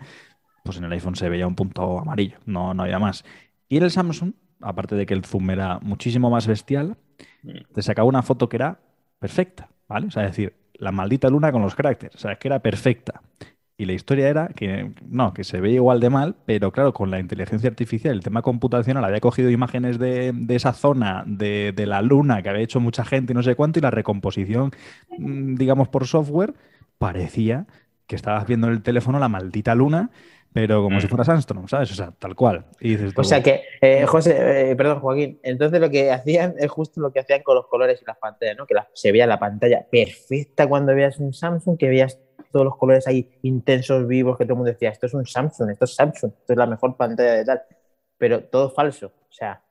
Pues en el iPhone se veía un punto amarillo, no, no había más. Y en el Samsung, aparte de que el zoom era muchísimo más bestial. Te sacaba una foto que era perfecta, ¿vale? O sea, es decir, la maldita luna con los caracteres, o sea, que era perfecta. Y la historia era que, no, que se ve igual de mal, pero claro, con la inteligencia artificial, el tema computacional, había cogido imágenes de, esa zona, de, la luna, que había hecho mucha gente y no sé cuánto, y la recomposición, mm, digamos, por software, parecía que estabas viendo en el teléfono la maldita luna, pero como si mm. fuera Sandstrom, ¿sabes? O sea, tal cual. Y o sea que, eh, José, eh, perdón, Joaquín, entonces lo que hacían es justo lo que hacían con los colores y las pantallas, ¿no? Que se veía la pantalla perfecta cuando veías un Samsung, que veías todos los colores ahí intensos, vivos, que todo el mundo decía, esto es un Samsung, esto es Samsung, esto es la mejor pantalla de tal, pero todo falso. O sea,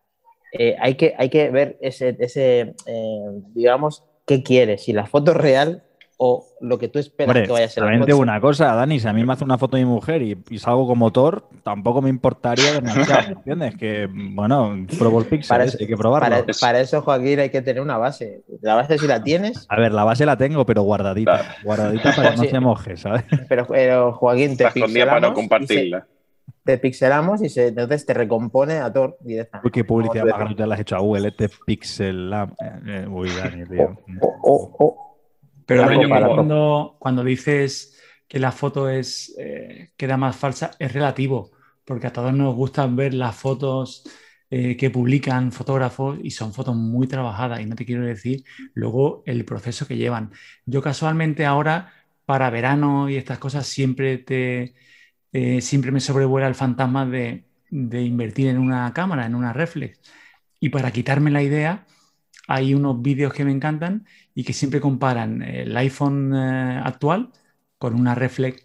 eh, hay, que, hay que ver ese, ese eh, digamos, qué quieres, si la foto es real o lo que tú esperas que vaya a ser. Realmente una cosa, Dani, si a mí me hace una foto de mi mujer y, salgo como motor, tampoco me importaría demasiado, ¿entiendes? Que, bueno, pruebo el pixel, hay que probarlo. Para, eso, Joaquín, hay que tener una base. La base si la tienes... A ver, la base la tengo, pero guardadita. Guardadita para que no se moje, ¿sabes? Pero, Joaquín, te pixelamos para no compartirla. te pixelamos y se, entonces te recompone a Thor directamente. Uy, qué publicidad más grande la has hecho a Google, te pixel... Eh, uy, Dani, tío. Oh, oh, oh, pero cuando, cuando dices que la foto es, eh, queda más falsa, es relativo, porque a todos nos gusta ver las fotos eh, que publican fotógrafos y son fotos muy trabajadas y no te quiero decir luego el proceso que llevan. Yo casualmente ahora, para verano y estas cosas, siempre, te, eh, siempre me sobrevuela el fantasma de, de invertir en una cámara, en una reflex. Y para quitarme la idea, hay unos vídeos que me encantan y que siempre comparan el iPhone eh, actual con una reflex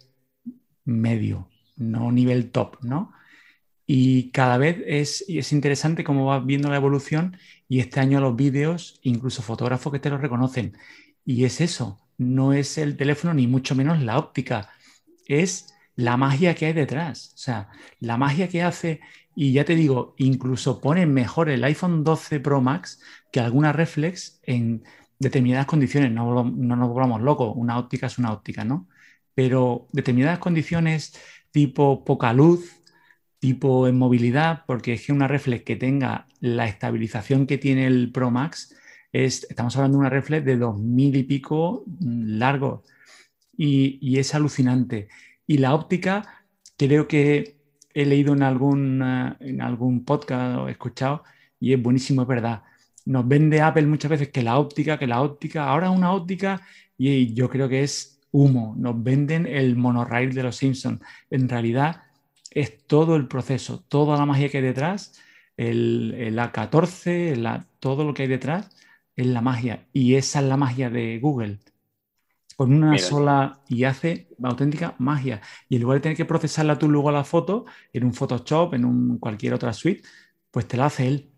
medio, no nivel top, ¿no? Y cada vez es, es interesante cómo vas viendo la evolución y este año los vídeos, incluso fotógrafos que te lo reconocen. Y es eso, no es el teléfono ni mucho menos la óptica, es la magia que hay detrás. O sea, la magia que hace, y ya te digo, incluso pone mejor el iPhone 12 Pro Max que alguna reflex en determinadas condiciones. No, no nos volvamos locos, una óptica es una óptica, ¿no? Pero determinadas condiciones tipo poca luz, tipo en movilidad, porque es que una reflex que tenga la estabilización que tiene el Pro Max, es, estamos hablando de una reflex de dos mil y pico mm, largo y es alucinante. Y la óptica, creo que he leído en algún, en algún podcast o he escuchado, y es buenísimo, es verdad. Nos vende Apple muchas veces que la óptica, que la óptica, ahora una óptica, y yo creo que es humo. Nos venden el monorail de los Simpsons. En realidad es todo el proceso, toda la magia que hay detrás, el A14, todo lo que hay detrás es la magia. Y esa es la magia de Google con una sola y hace auténtica magia. Y en lugar de tener que procesarla tú luego a la foto, en un Photoshop, en un, cualquier otra suite, pues te la hace él.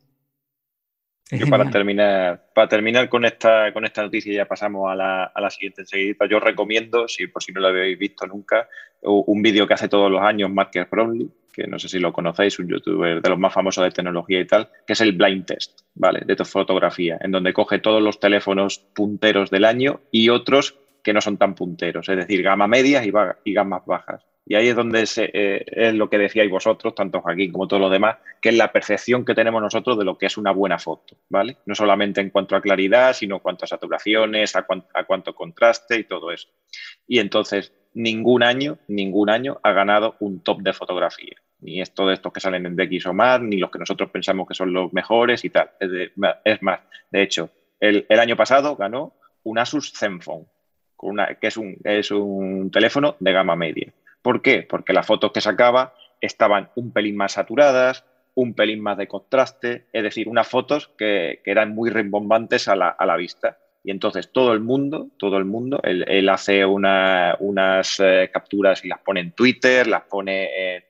yo para terminar, para terminar con esta, con esta noticia, ya pasamos a la, a la siguiente enseguida. Yo recomiendo, si por si no lo habéis visto nunca, un vídeo que hace todos los años Marcus Brownlee, que no sé si lo conocéis, un youtuber de los más famosos de tecnología y tal, que es el blind test, ¿vale? De fotografía, en donde coge todos los teléfonos punteros del año y otros que no son tan punteros, es decir, gama medias y, gamas bajas. Y ahí es donde eh, es lo que decíais vosotros, tanto Joaquín como todos los demás, que es la percepción que tenemos nosotros de lo que es una buena foto, ¿vale? No solamente en cuanto a claridad, sino en cuanto a saturaciones, a, a cuánto contraste y todo eso. Y entonces, ningún año, ningún año ha ganado un top de fotografía. Ni esto de estos que salen en DX o más, ni los que nosotros pensamos que son los mejores y tal. Es, más, de hecho, el, el año pasado ganó un Asus Zenfone que es un, es un teléfono de gama media. ¿Por qué? Porque las fotos que sacaba estaban un pelín más saturadas, un pelín más de contraste, es decir, unas fotos que, eran muy rimbombantes a la, vista. Y entonces todo el mundo, todo el mundo, él, hace unas eh, capturas y las pone en Twitter, las pone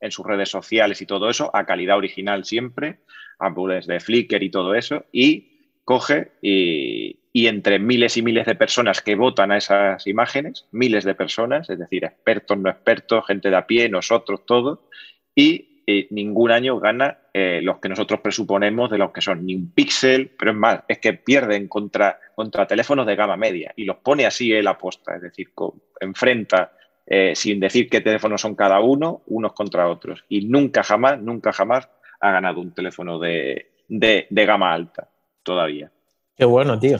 en, sus redes sociales y todo eso, a calidad original siempre, a de Flickr y todo eso, y coge y, y entre miles y miles de personas que votan a esas imágenes, miles de personas, es decir, expertos, no expertos, gente de a pie, nosotros, todos, y ningún año gana eh, los que nosotros presuponemos de los que son ni un píxel, pero es más, es que pierden contra, contra teléfonos de gama media y los pone así él aposta, es decir, enfrenta eh, sin decir qué teléfonos son cada uno, unos contra otros. Y nunca jamás, nunca jamás ha ganado un teléfono de, de gama alta todavía. Qué bueno, tío.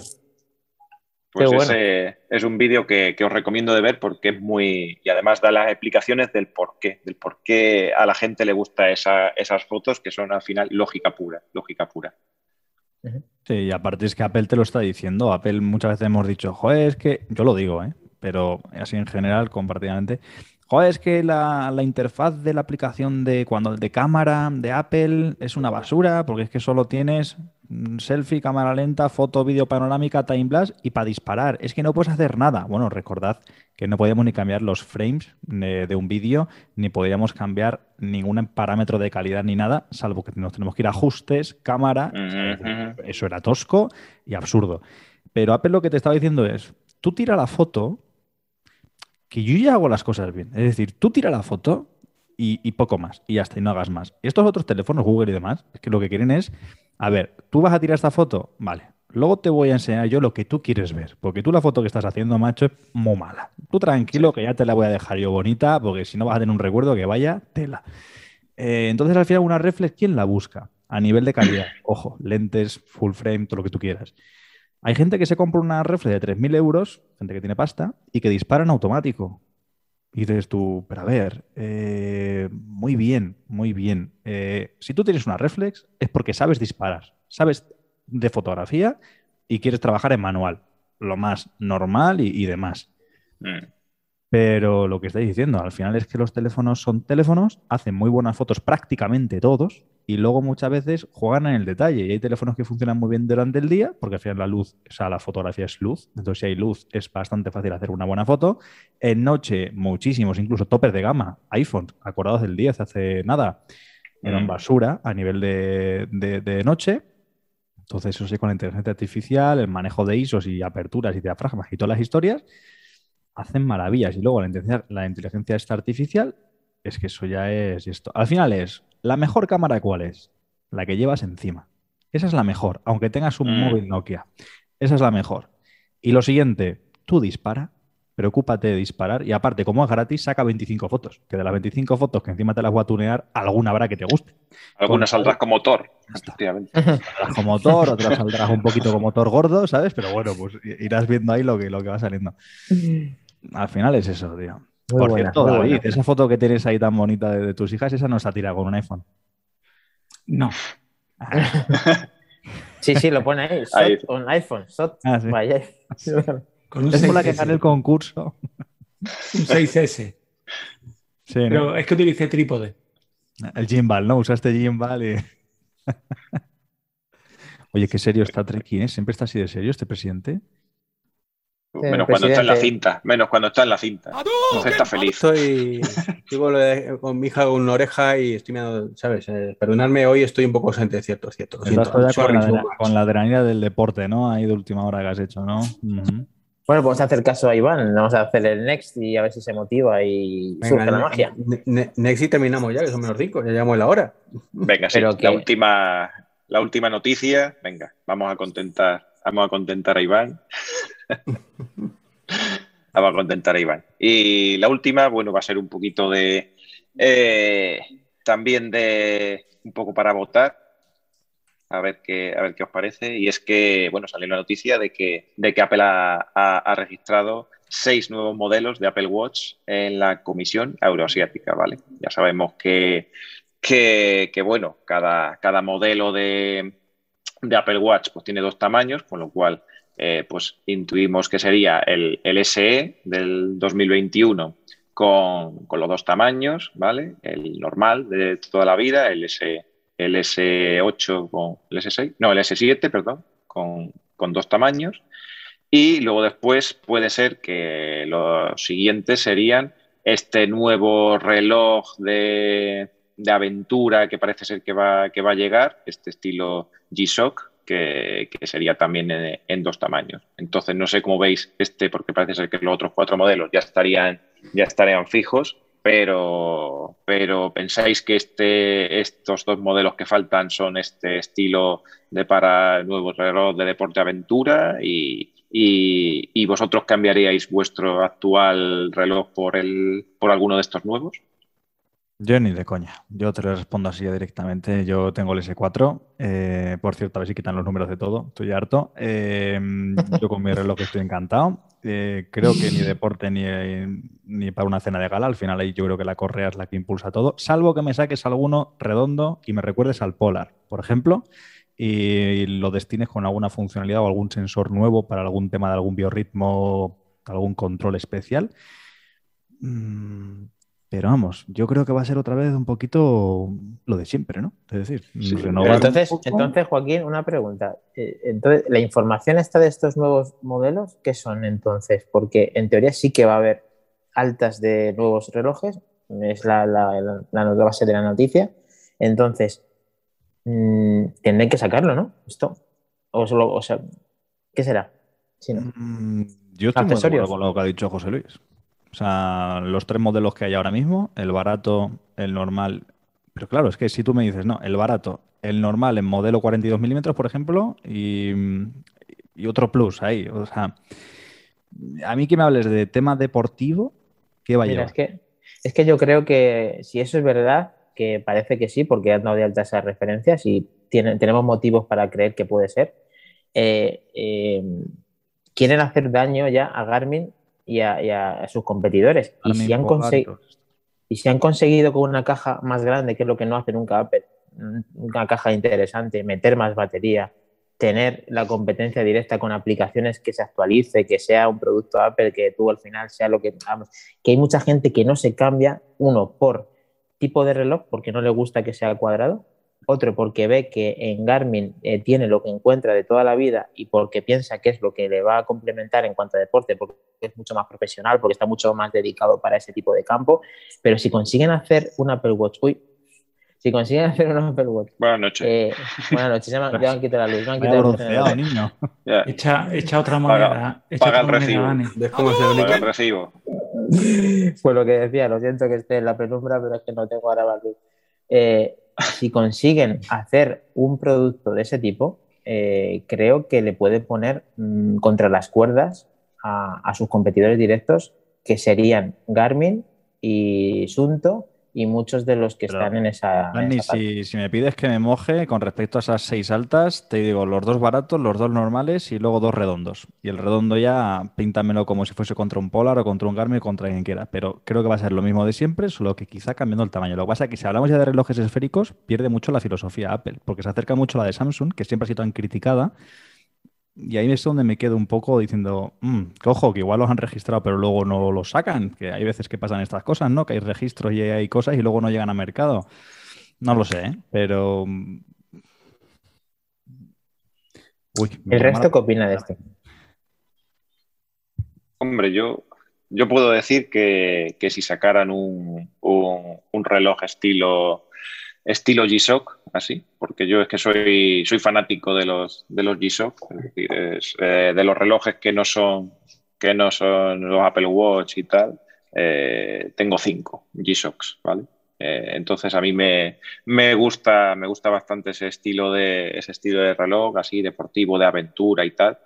Pues ese es un vídeo que, os recomiendo de ver porque es muy. Y además da las explicaciones del por qué, del por qué a la gente le gusta esas fotos que son al final lógica pura, lógica pura. Sí, y aparte es que Apple te lo está diciendo. Apple muchas veces hemos dicho, joder, es que. Yo lo digo, ¿eh? pero así en general, compartidamente. Joder, es que la, la, interfaz de la aplicación de cuando de cámara de Apple es una basura, porque es que solo tienes selfie, cámara lenta, foto, vídeo panorámica, time lapse y para disparar. Es que no puedes hacer nada. Bueno, recordad que no podíamos ni cambiar los frames de, un vídeo, ni podíamos cambiar ningún parámetro de calidad ni nada, salvo que nos tenemos que ir a ajustes, cámara. Eso era tosco y absurdo. Pero Apple lo que te estaba diciendo es, tú tira la foto, que yo ya hago las cosas bien. Es decir, tú tira la foto y, y poco más, y hasta y no hagas más. Estos otros teléfonos, Google y demás, es que lo que quieren es a ver, ¿tú vas a tirar esta foto? Vale. Luego te voy a enseñar yo lo que tú quieres ver, porque tú la foto que estás haciendo, macho, es muy mala. Tú tranquilo, que ya te la voy a dejar yo bonita, porque si no vas a tener un recuerdo que vaya tela. Eh, entonces, al final, una reflex, ¿quién la busca? A nivel de calidad. [clears throat] Ojo, lentes, full frame, todo lo que tú quieras. Hay gente que se compra una reflex de 3.000 euros, gente que tiene pasta, y que dispara en automático. Y dices tú, pero a ver, eh, muy bien, muy bien. Eh, si tú tienes una reflex es porque sabes disparar, sabes de fotografía y quieres trabajar en manual, lo más normal y, demás. Mm. Pero lo que estáis diciendo, al final es que los teléfonos son teléfonos, hacen muy buenas fotos prácticamente todos y luego muchas veces juegan en el detalle. Y hay teléfonos que funcionan muy bien durante el día, porque al final la luz, o sea, la fotografía es luz. Entonces, si hay luz, es bastante fácil hacer una buena foto. En noche, muchísimos, incluso topes de gama, iPhone, acordados del 10 hace nada, eran mm. basura a nivel de, de noche. Entonces, eso sí, con la inteligencia artificial, el manejo de ISOs y aperturas y diafragmas y todas las historias, hacen maravillas. Y luego la inteligencia, la inteligencia esta artificial, es que eso ya es esto. Al final es, ¿la mejor cámara cuál es? La que llevas encima. Esa es la mejor, aunque tengas un mm. móvil Nokia. Esa es la mejor. Y lo siguiente, tú dispara, preocúpate de disparar y aparte, como es gratis, saca 25 fotos. Que de las 25 fotos que encima te las voy a tunear, alguna habrá que te guste. Algunas saldrás como Thor, efectivamente. Saldrás como Thor, otras saldrás un poquito como Thor gordo, ¿sabes? Pero bueno, pues irás viendo ahí lo que, lo que va saliendo. Al final es eso, tío. Por cierto, David, esa foto que tienes ahí tan bonita de, tus hijas, esa no se ha tirado con un iPhone. No. [laughs] sí, sí, lo pone ahí. Sot, un iPhone. Sot, ah, vaya. [laughs] Con un es la que gane el concurso. Un 6S. Sí, Pero es que utilicé trípode. El gimbal, ¿no? Usaste gimbal y... [laughs] Oye, qué serio está Trekking, ¿eh? ¿Siempre está así de serio este presidente? Menos cuando está en la cinta, menos cuando está en la cinta. Entonces está feliz. Estoy, [laughs] con mi hija con una oreja y estoy mirando, ¿sabes? Eh, perdonadme, hoy estoy un poco ausente, cierto, cierto. con, la, adrenalina del deporte, ¿no? Ahí de última hora que has hecho, ¿no? Bueno, vamos a hacer caso a Iván, vamos a hacer el next y a ver si se motiva y surge la magia. next y terminamos ya, que son menos cinco, ya llevamos la hora. Venga, sí, la, última, la última noticia, venga, vamos a contentar, vamos a contentar a Iván. [laughs] Vamos a contentar a Iván. Y la última, bueno, va a ser un poquito de. Eh, también de. Un poco para votar. A ver, qué, a ver qué os parece. Y es que, bueno, salió la noticia de que, de que Apple ha, registrado seis nuevos modelos de Apple Watch en la Comisión Euroasiática, ¿vale? Ya sabemos que, que, bueno, cada, cada modelo de, de Apple Watch pues tiene dos tamaños, con lo cual eh, pues intuimos que sería el, SE del 2021 con, los dos tamaños, ¿vale? El normal de toda la vida, el SE el S8 con el S6, no, el S7, perdón, con, con dos tamaños. Y luego después puede ser que los siguientes serían este nuevo reloj de, de aventura que parece ser que va, que va a llegar, este estilo G-Shock, que, sería también en, dos tamaños. Entonces, no sé cómo veis este, porque parece ser que los otros cuatro modelos ya estarían, ya estarían fijos, pero, pero pensáis que este, estos dos modelos que faltan son este estilo de para nuevo reloj de deporte aventura y, y, vosotros cambiaríais vuestro actual reloj por, el, por alguno de estos nuevos? Yo ni de coña. Yo te lo respondo así directamente. Yo tengo el S4. Eh, por cierto, a ver si quitan los números de todo. Estoy harto. Eh, yo con mi reloj estoy encantado. Eh, creo que ni deporte ni, ni, para una cena de gala. Al final ahí yo creo que la correa es la que impulsa todo. Salvo que me saques alguno redondo y me recuerdes al Polar, por ejemplo, y lo destines con alguna funcionalidad o algún sensor nuevo para algún tema de algún biorritmo, algún control especial. Mm, pero vamos, yo creo que va a ser otra vez un poquito lo de siempre, ¿no? Es decir, entonces, entonces, Joaquín, una pregunta. Eh, entonces, ¿la información está de estos nuevos modelos? ¿Qué son entonces? Porque en teoría sí que va a haber altas de nuevos relojes, es la, la, la, base de la noticia. Entonces, mmm, tendré que sacarlo, ¿no? Esto. O, solo, o sea, ¿qué será? Si no. Mm, yo estoy muy con lo que ha dicho José Luis. O sea, los tres modelos que hay ahora mismo, el barato, el normal. Pero claro, es que si tú me dices, no, el barato, el normal en modelo 42 milímetros, por ejemplo, y, otro plus ahí. O sea, a mí que me hables de tema deportivo, ¿qué va a llevar? Es que, es que yo creo que si eso es verdad, que parece que sí, porque han dado de alta esas referencias y tenemos motivos para creer que puede ser, eh, eh, quieren hacer daño ya a Garmin y a, sus competidores. Y si, han y si han conseguido con una caja más grande, que es lo que no hace nunca Apple, una caja interesante, meter más batería, tener la competencia directa con aplicaciones que se actualice, que sea un producto Apple, que tú al final sea lo que... Vamos, que hay mucha gente que no se cambia, uno, por tipo de reloj, porque no le gusta que sea cuadrado, otro porque ve que en Garmin eh, tiene lo que encuentra de toda la vida y porque piensa que es lo que le va a complementar en cuanto a deporte, porque es mucho más profesional, porque está mucho más dedicado para ese tipo de campo. Pero si consiguen hacer un Apple Watch, uy, si consiguen hacer un Apple Watch. Buenas noches. Eh, buenas noches, ya me, han quitado la luz. Me han quitado bronceado, niño. Echa, echa, otra moneda. Paga, echa paga el recibo. ¿Ves cómo se paga el recibo. [laughs] Pues lo que decía, lo siento que esté en la penumbra, pero es que no tengo ahora la luz. Eh, si consiguen hacer un producto de ese tipo, eh, creo que le puede poner mm, contra las cuerdas a, sus competidores directos, que serían Garmin y Sunto, y muchos de los que están en esa. si, si, me pides que me moje con respecto a esas seis altas, te digo los dos baratos, los dos normales y luego dos redondos. Y el redondo ya píntamelo como si fuese contra un Polar o contra un Garmin, contra quien quiera. Pero creo que va a ser lo mismo de siempre, solo que quizá cambiando el tamaño. Lo que pasa es que si hablamos ya de relojes esféricos, pierde mucho la filosofía Apple, porque se acerca mucho a la de Samsung, que siempre ha sido tan criticada y ahí es donde me quedo un poco diciendo, mm, que que igual los han registrado pero luego no los sacan, que hay veces que pasan estas cosas, ¿no? Que hay registros y hay cosas y luego no llegan a mercado. No lo sé, ¿eh? pero... Mm, ¿El resto qué opina de esto? Hombre, yo, yo puedo decir que, si sacaran un, un reloj estilo estilo G-Shock, así, porque yo es que soy, soy fanático de los, de los G-Shock, es decir, eh, de los relojes que no son que no son los Apple Watch y tal, eh, tengo cinco G-Shocks, ¿vale? Eh, entonces a mí me, me, gusta, me gusta bastante ese estilo de ese estilo de reloj, así deportivo, de aventura y tal.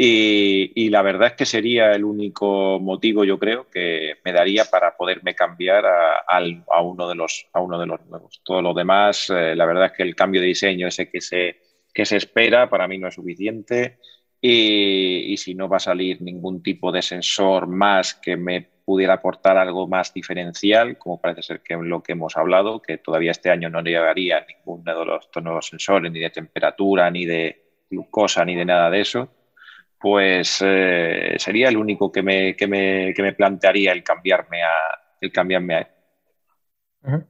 Y, la verdad es que sería el único motivo, yo creo, que me daría para poderme cambiar a, uno, de los, a uno de los nuevos. Todo lo demás, eh, la verdad es que el cambio de diseño ese que se, que se espera para mí no es suficiente. Y, si no va a salir ningún tipo de sensor más que me pudiera aportar algo más diferencial, como parece ser que lo que hemos hablado, que todavía este año no llegaría ninguno de los nuevos sensores, ni de temperatura, ni de glucosa, ni de nada de eso pues eh, sería el único que me, que, me, que me, plantearía el cambiarme a, el cambiarme a él.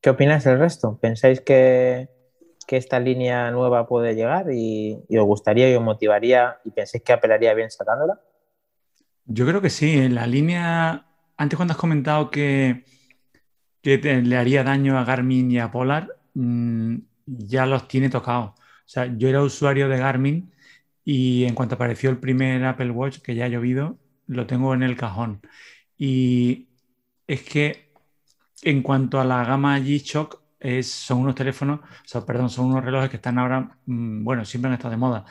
¿Qué opináis del resto? ¿Pensáis que, esta línea nueva puede llegar y, os gustaría y os motivaría y pensáis que apelaría bien sacándola? Yo creo que sí. La línea, antes cuando has comentado que, que le haría daño a Garmin y a Polar, mm, ya los tiene tocados. O sea, yo era usuario de Garmin y en cuanto apareció el primer Apple Watch, que ya ha llovido, lo tengo en el cajón. Y es que en cuanto a la gama G-Shock, son unos teléfonos, perdón, son unos relojes que están ahora, mm, bueno, siempre han estado de moda,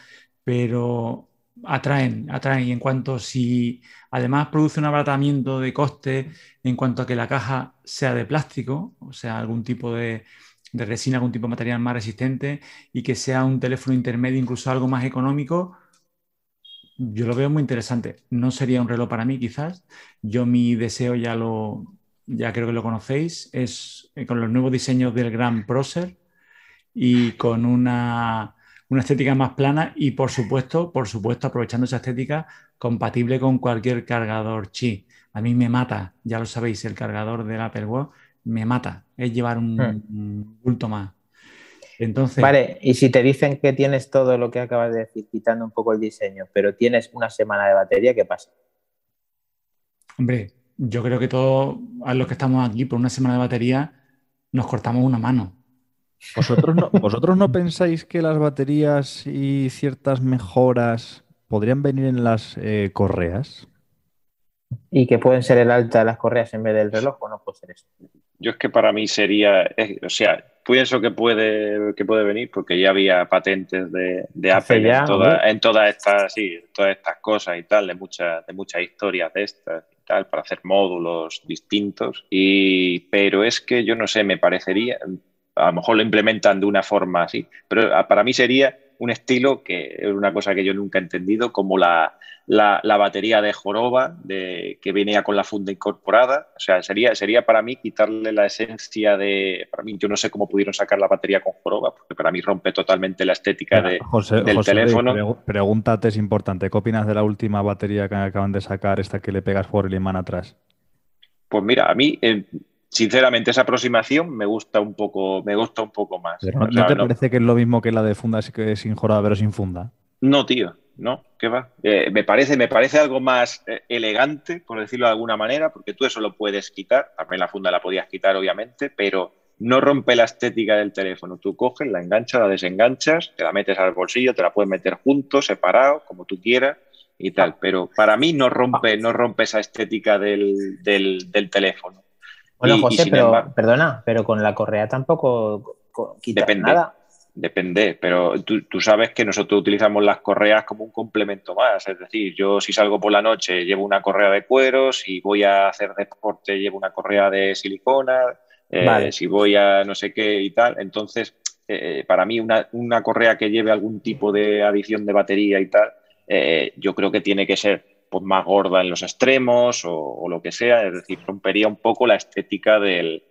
pero atraen, atraen. Y en cuanto si además produce un abaratamiento de coste, en cuanto a que la caja sea de plástico, o sea, algún tipo de, de resina, algún tipo de material más resistente y que sea un teléfono intermedio, incluso algo más económico, yo lo veo muy interesante. No sería un reloj para mí, quizás. Yo mi deseo ya lo, ya creo que lo conocéis, es eh, con los nuevos diseños del Gran Procer y con una, una, estética más plana y por supuesto, por supuesto, aprovechando esa estética compatible con cualquier cargador Qi. A mí me mata, ya lo sabéis, el cargador del Apple Watch me mata, es llevar un, hmm. bulto más. Entonces, vale, y si te dicen que tienes todo lo que acabas de decir, quitando un poco el diseño, pero tienes una semana de batería, ¿qué pasa? Hombre, yo creo que todos los que estamos aquí por una semana de batería nos cortamos una mano. ¿Vosotros no, [laughs] ¿Vosotros no pensáis que las baterías y ciertas mejoras podrían venir en las eh, correas? ¿Y que pueden ser el alta de las correas en vez del reloj o no puede ser eso? Yo es que para mí sería, o sea, pienso que puede, que puede venir porque ya había patentes de, de Apple en, toda, todas estas, sí, todas estas cosas y tal, de muchas, de muchas historias de estas y tal, para hacer módulos distintos. Y, pero es que yo no sé, me parecería, a lo mejor lo implementan de una forma así, pero para mí sería un estilo que es una cosa que yo nunca he entendido, como la, la, batería de joroba de, que venía con la funda incorporada. O sea, sería, sería para mí quitarle la esencia de... Para mí, yo no sé cómo pudieron sacar la batería con joroba, porque para mí rompe totalmente la estética de, del teléfono. pregúntate, es importante, ¿qué opinas de la última batería que acaban de sacar, esta que le pegas por el imán atrás? Pues mira, a mí... Eh, sinceramente, esa aproximación me gusta un poco, me gusta un poco más. ¿No, te parece que es lo mismo que la de funda sin joroba, pero sin funda? No, tío, no, ¿qué va? Eh, me, parece, me parece algo más eh, elegante, por decirlo de alguna manera, porque tú eso lo puedes quitar, también la funda la podías quitar, obviamente, pero no rompe la estética del teléfono. Tú coges, la enganchas, la desenganchas, te la metes al bolsillo, te la puedes meter juntos, separado, como tú quieras y tal. Pero para mí no rompe, no rompe esa estética del teléfono. Bueno, José, pero perdona, pero con la correa tampoco quita depende, nada. Depende, pero tú, sabes que nosotros utilizamos las correas como un complemento más. Es decir, yo si salgo por la noche llevo una correa de cuero, si voy a hacer deporte llevo una correa de silicona, eh, si voy a no sé qué y tal. Entonces, eh, para mí una, correa que lleve algún tipo de adición de batería y tal, eh, yo creo que tiene que ser más gorda en los extremos o, lo que sea, es decir, rompería un poco la estética del,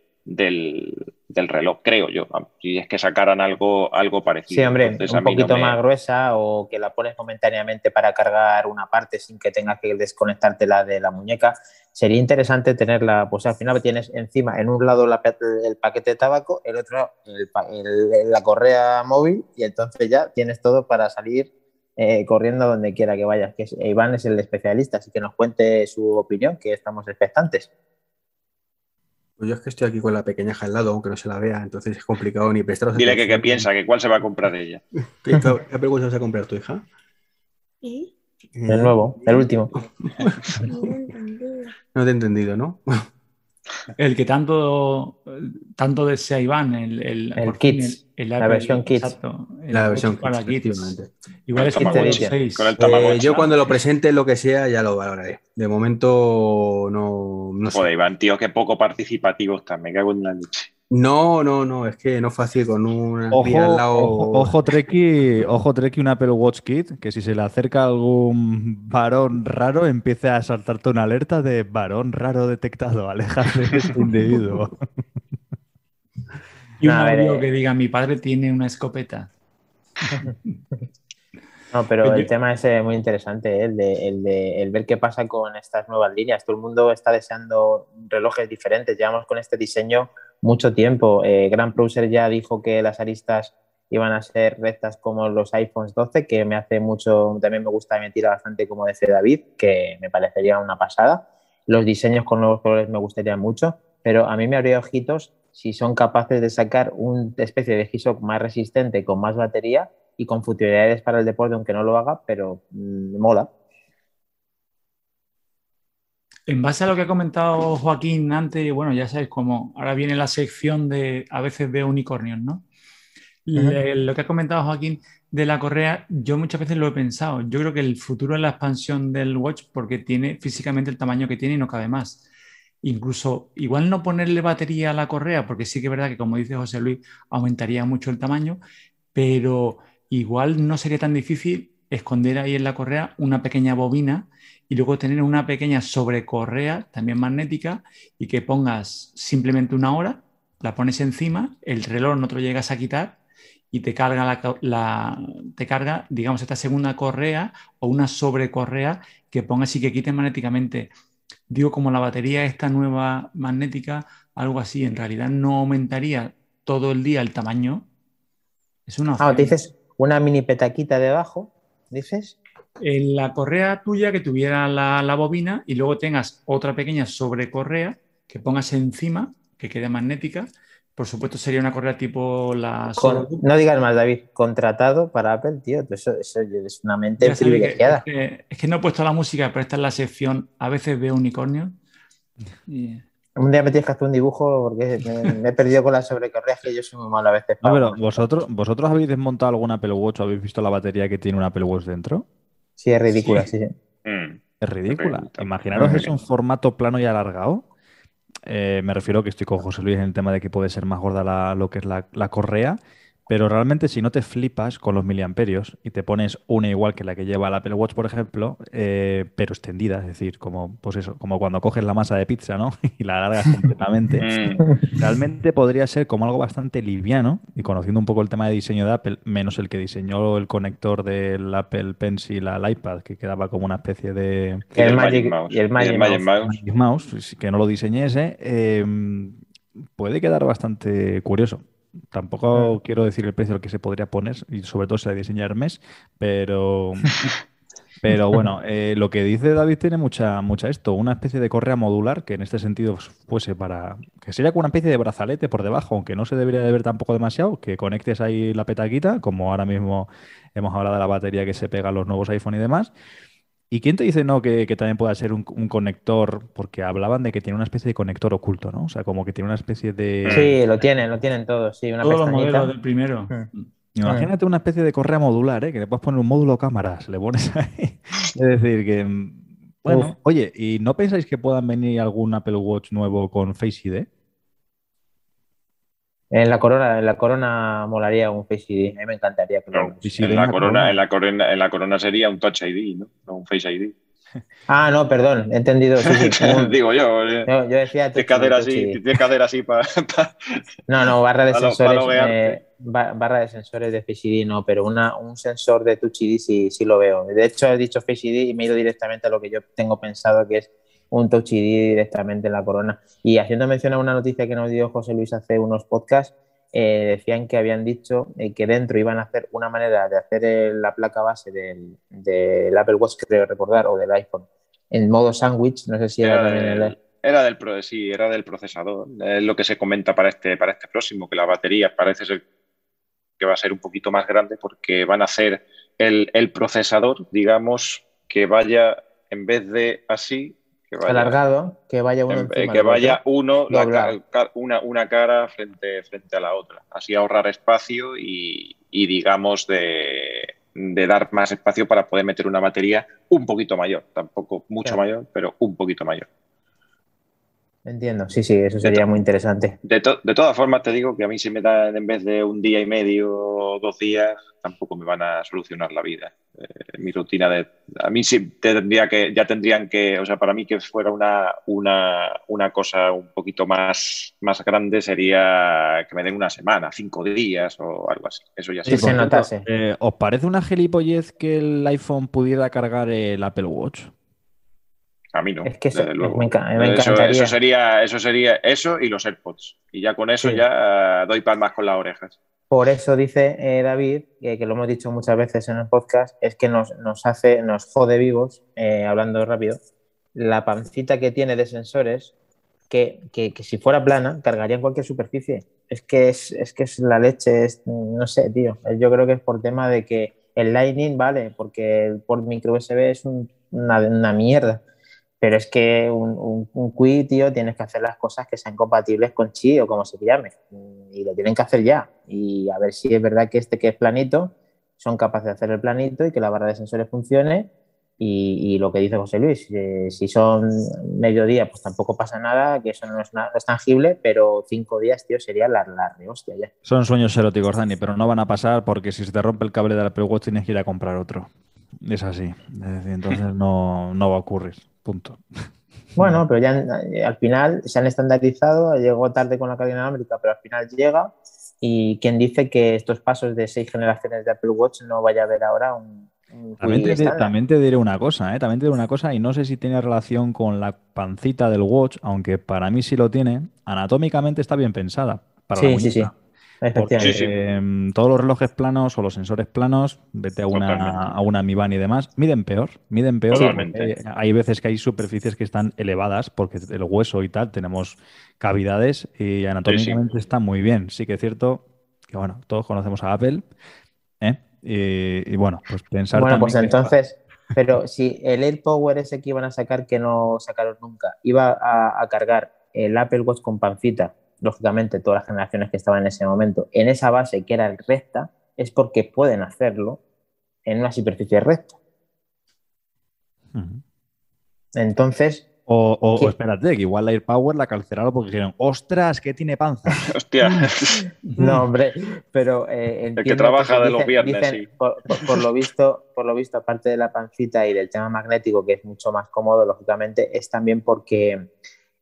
reloj, creo yo. Si es que sacaran algo, algo parecido. Sí, hombre, un poquito más gruesa o que la pones momentáneamente para cargar una parte sin que tengas que desconectártela de la muñeca. Sería interesante tenerla, pues al final tienes encima, en un lado el paquete de tabaco, el otro la correa móvil y entonces ya tienes todo para salir eh, corriendo donde quiera que vayas. Que Iván es el especialista, así que nos cuente su opinión, que estamos expectantes. Pues yo es que estoy aquí con la pequeña al lado, aunque no se la vea, entonces es complicado ni prestaros. Dile que qué piensa, que cuál se va a comprar ella. [laughs] ¿Qué, pregunta vas a comprar tu hija? El nuevo, el último. [laughs] no te he entendido, ¿no? [laughs] El que tanto, tanto desea Iván, el, el, el Kids, la versión Kids. la versión Kids, Igual es como 6. Eh, yo cuando lo presente, lo que sea, ya lo valoraré. De momento no, no Joder, Iván, tío, qué poco participativo está. Me cago en la leche. No, no, no, es que no es fácil con un ojo, al lado. Ojo, ojo Treki, ojo Treki, un Apple Watch Kit, que si se le acerca algún varón raro, empiece a saltarte una alerta de varón raro detectado, [laughs] alejarse de este individuo. y un audio que diga, mi padre tiene una escopeta. No, pero el tema es eh, muy interesante, ¿eh? el, de, el, de, el ver qué pasa con estas nuevas líneas. Todo el mundo está deseando relojes diferentes. Llevamos con este diseño mucho tiempo. Eh, Grand Browser ya dijo que las aristas iban a ser rectas como los iPhones 12, que me hace mucho, también me gusta me tira bastante como dice David, que me parecería una pasada. Los diseños con nuevos colores me gustarían mucho, pero a mí me habría ojitos si son capaces de sacar una especie de g más resistente, con más batería y con futilidades para el deporte, aunque no lo haga, pero mm, mola. En base a lo que ha comentado Joaquín antes, bueno, ya sabéis cómo ahora viene la sección de a veces veo unicornios, ¿no? lo que ha comentado Joaquín de la correa, yo muchas veces lo he pensado. Yo creo que el futuro es la expansión del watch porque tiene físicamente el tamaño que tiene y no cabe más. Incluso, igual no ponerle batería a la correa, porque sí que es verdad que, como dice José Luis, aumentaría mucho el tamaño, pero igual no sería tan difícil esconder ahí en la correa una pequeña bobina y luego tener una pequeña sobrecorrea también magnética y que pongas simplemente una hora, la pones encima, el reloj no te lo llegas a quitar y te carga, la, te carga, digamos, esta segunda correa o una sobrecorrea que pongas y que quite magnéticamente. Digo, como la batería esta nueva magnética, algo así, en realidad no aumentaría todo el día el tamaño. Es una Ah, te dices una mini petaquita debajo, dices. En la correa tuya que tuviera la, la bobina y luego tengas otra pequeña sobrecorrea que pongas encima, que quede magnética, por supuesto, sería una correa tipo la. no digas más, David. Contratado para Apple, tío. Eso, es una mente privilegiada. es, que, no he puesto la música, pero esta es la sección. A veces veo unicornio. Un día me tienes que hacer un dibujo porque me, he perdido con las sobrecorreas que yo soy muy malo a veces. No, pero ¿vosotros, ¿vosotros habéis desmontado algún Apple Watch o habéis visto la batería que tiene un Apple Watch dentro? Sí, es ridícula, sí. Mm. Es ridícula. Imaginaros es un formato plano y alargado eh, me refiero que estoy con José Luis en el tema de que puede ser más gorda lo que es la, la correa pero realmente si no te flipas con los miliamperios y te pones una igual que la que lleva el Apple Watch, por ejemplo, eh, pero extendida, es decir, como, pues eso, como cuando coges la masa de pizza, ¿no? [laughs] y la alargas [laughs] completamente, mm. realmente podría ser como algo bastante liviano, y conociendo un poco el tema de diseño de Apple, menos el que diseñó el conector del Apple Pencil al iPad, que quedaba como una especie de... El, Magic, Mouse. Y el Magic, Mouse. que no lo diseñese, eh, puede quedar bastante curioso. Tampoco quiero decir el precio al que se podría poner, y sobre todo si la diseña Hermes, pero, [laughs] pero bueno, eh, lo que dice David tiene mucha, mucha esto, una especie de correa modular que en este sentido fuese para, que sería como una especie de brazalete por debajo, aunque no se debería de ver tampoco demasiado, que conectes ahí la petaquita, como ahora mismo hemos hablado de la batería que se pega a los nuevos iPhone y demás, ¿Y quién te dice no que, también pueda ser un, conector? Porque hablaban de que tiene una especie de conector oculto, ¿no? O sea, como que tiene una especie de. Sí, lo tienen, lo tienen todos, sí. Una todos los modelos del primero. Mm. Imagínate una especie de correa modular, ¿eh? Que le puedes poner un módulo cámaras, le pones [laughs] ahí. es decir, que. Mm, bueno, oye, ¿y no pensáis que puedan venir algún Apple Watch nuevo con Face ID? En la corona, en la corona molaría un Face ID. A mí me encantaría que lo en, la corona, en, la corona, en la corona sería un Touch ID, ¿no? No un Face ID. [laughs] Ah, no, perdón, he entendido. [laughs] Digo yo. Eh. yo, yo decía. Tienes que hacer así, tienes que hacer así para. no, no, barra de sensores. barra de sensores de Face ID no, pero una, un sensor de Touch ID sí, sí lo veo. De hecho, he dicho Face ID y me he ido directamente a lo que yo tengo pensado que es un Touch ID directamente en la corona. Y haciendo mención a una noticia que nos dio José Luis hace unos podcasts, eh, decían que habían dicho eh, que dentro iban a hacer una manera de hacer la placa base del, Apple Watch, creo recordar, o del iPhone, en modo sándwich. No sé si era, también el. Era del, sí, era del procesador. Es lo que se comenta para este, para este próximo, que la batería parece ser que va a ser un poquito más grande porque van a hacer el, el procesador, digamos, que vaya en vez de así, alargado, que vaya uno, eh, que vaya uno una, una, cara frente, frente a la otra. Así ahorrar espacio y, digamos, de, dar más espacio para poder meter una batería un poquito mayor. Tampoco mucho mayor, pero un poquito mayor. Entiendo, sí, sí, eso sería muy interesante. De, de, todas formas, te digo que a mí si me dan en vez de un día y medio o dos días, tampoco me van a solucionar la vida. Eh, mi rutina de... A mí sí tendría que, ya tendrían que, o sea, para mí que fuera una, una, una cosa un poquito más, más grande sería que me den una semana, cinco días o algo así. Eso ya sí. se notase. Eh, ¿Os parece una gilipollez que el iPhone pudiera cargar el Apple Watch? A mí no. Es que eso, luego. me, enca- me Eso, encantaría. eso sería, eso sería eso y los AirPods. Y ya con eso Sí. ya eh, doy palmas con las orejas. Por eso dice eh, David, que, que lo hemos dicho muchas veces en el podcast, es que nos, nos hace, nos jode vivos, eh, hablando rápido, la pancita que tiene de sensores, que, que- que si fuera plana, cargaría en cualquier superficie. Es que es, es que es la leche, es, no sé, tío. Yo creo que es por tema de que el Lightning vale, porque el port micro USB es un- una, una mierda. Pero es que un, un, un Qi, tío, tienes que hacer las cosas que sean compatibles con Qi o como se llame. Y lo tienen que hacer ya. Y a ver si es verdad que este que es planito, son capaces de hacer el planito y que la barra de sensores funcione. Y, y lo que dice José Luis, eh, si son mediodía, pues tampoco pasa nada, que eso no es, na- no es tangible, pero cinco días, tío, sería la, la rehostia ya. Son sueños eróticos, Dani, pero no van a pasar porque si se te rompe el cable del Apple Watch tienes que ir a comprar otro. Es así. Entonces no, no va a ocurrir. Punto. [laughs] Bueno, pero ya eh, al final se han estandarizado, llegó tarde con la cadena inalámbrica, pero al final llega. Y quien dice que estos pasos de seis generaciones de Apple Watch no vaya a haber ahora un, un También te, también te diré una cosa, ¿eh? También te diré una cosa, y no sé si tiene relación con la pancita del watch, aunque para mí sí lo tiene. Anatómicamente está bien pensada para la Sí, sí, sí. Muñeca. Porque Efectivamente. Sí, sí. em, todos los relojes planos o los sensores planos, vete a una, a una Mi Band y demás, miden peor. Miden peor. Porque hay veces que hay superficies que están elevadas porque el hueso y tal tenemos cavidades y anatómicamente está muy bien. Sí que es cierto que, bueno, todos conocemos a Apple. ¿eh? Y, y bueno, pues pensar Bueno, pues que- entonces, pero si el AirPower ese que iban a sacar, que no sacaron nunca, iba a, a cargar el Apple Watch con pancita, lógicamente todas las generaciones que estaban en ese momento, en esa base que era recta, es porque pueden hacerlo en una superficie recta. Entonces, O, o- o ¿Qué? espérate, que igual la AirPower la cancelaron porque dijeron, ostras, que tiene panza. [laughs] Hostia. no, hombre, pero eh, entiendo que trabaja se de los viernes, sí. por, por- por lo visto, por lo visto, aparte de la pancita y del tema magnético, que es mucho más cómodo, lógicamente, es también porque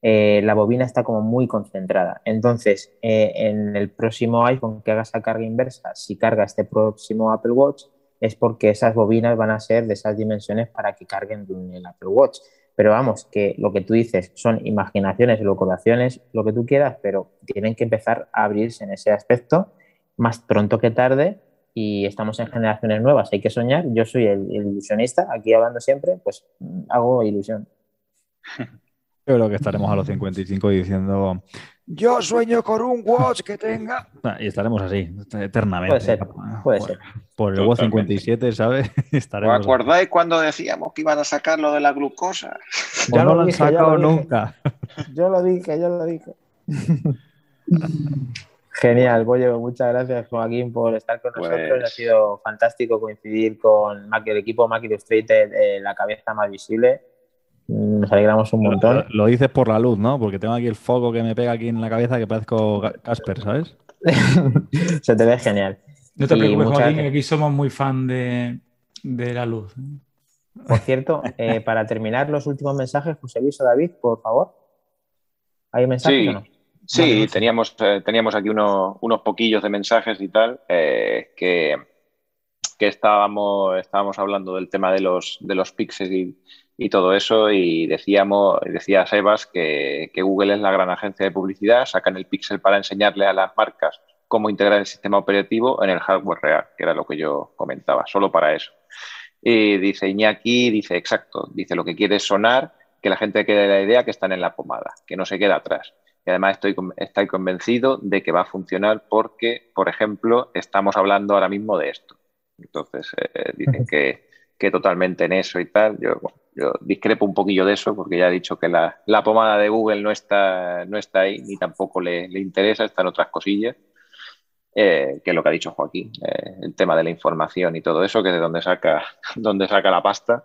eh, la bobina está como muy concentrada. Entonces, eh, en el próximo iPhone que haga esa carga inversa, si carga este próximo Apple Watch, es porque esas bobinas van a ser de esas dimensiones para que carguen el Apple Watch. Pero vamos, que lo que tú dices son imaginaciones, locuraciones, lo que tú quieras, pero tienen que empezar a abrirse en ese aspecto más pronto que tarde y estamos en generaciones nuevas, hay que soñar. Yo soy el, el ilusionista, aquí hablando siempre, pues mm, hago ilusión. [laughs] Yo creo que estaremos a los 55 diciendo, yo sueño con un watch que tenga... [laughs] Y estaremos así, eternamente. Puede ser, puede por, ser. por el watch Totalmente. 57, ¿sabes? [laughs] ¿Os estaremos así. acordáis cuando decíamos que iban a sacar lo de la glucosa? Ya no lo lo han dije, sacado lo nunca. [laughs] Yo lo dije, yo lo dije. Genial, oye, muchas gracias Joaquín por estar con Pues- nosotros. Ha sido fantástico coincidir con Mac- el equipo Mac Illustrated, eh, la cabeza más visible. Nos alegramos un montón. lo dices por la luz, ¿no? Porque tengo aquí el foco que me pega aquí en la cabeza que parezco Casper, ¿sabes? [laughs] Se te ve genial. No te Y preocupes, muchas Joaquín, que aquí somos muy fan de, de la luz. Por cierto, eh, para terminar los últimos mensajes, José Luis o David, por favor. ¿Hay mensajes Sí. o no? Sí, teníamos, eh, teníamos aquí unos, unos poquillos de mensajes y tal, eh, que, que estábamos, estábamos hablando del tema de los, de los píxeles y, y todo eso, y decíamos, decía Sebas que, que Google es la gran agencia de publicidad, sacan el píxel para enseñarle a las marcas cómo integrar el sistema operativo en el hardware real, que era lo que yo comentaba, solo para eso. Y dice Iñaki, dice exacto, dice lo que quiere es sonar, que la gente quede la idea que están en la pomada, que no se queda atrás. Y además estoy, estoy convencido de que va a funcionar porque, por ejemplo, estamos hablando ahora mismo de esto. Entonces, eh, dicen que, que totalmente en eso y tal. Yo, bueno, yo discrepo un poquillo de eso porque ya he dicho que la, la pomada de Google no está, no está ahí ni tampoco le, le interesa, están otras cosillas. eh, que es lo que ha dicho Joaquín, eh, el tema de la información y todo eso, que es de donde saca, [laughs] donde saca la pasta.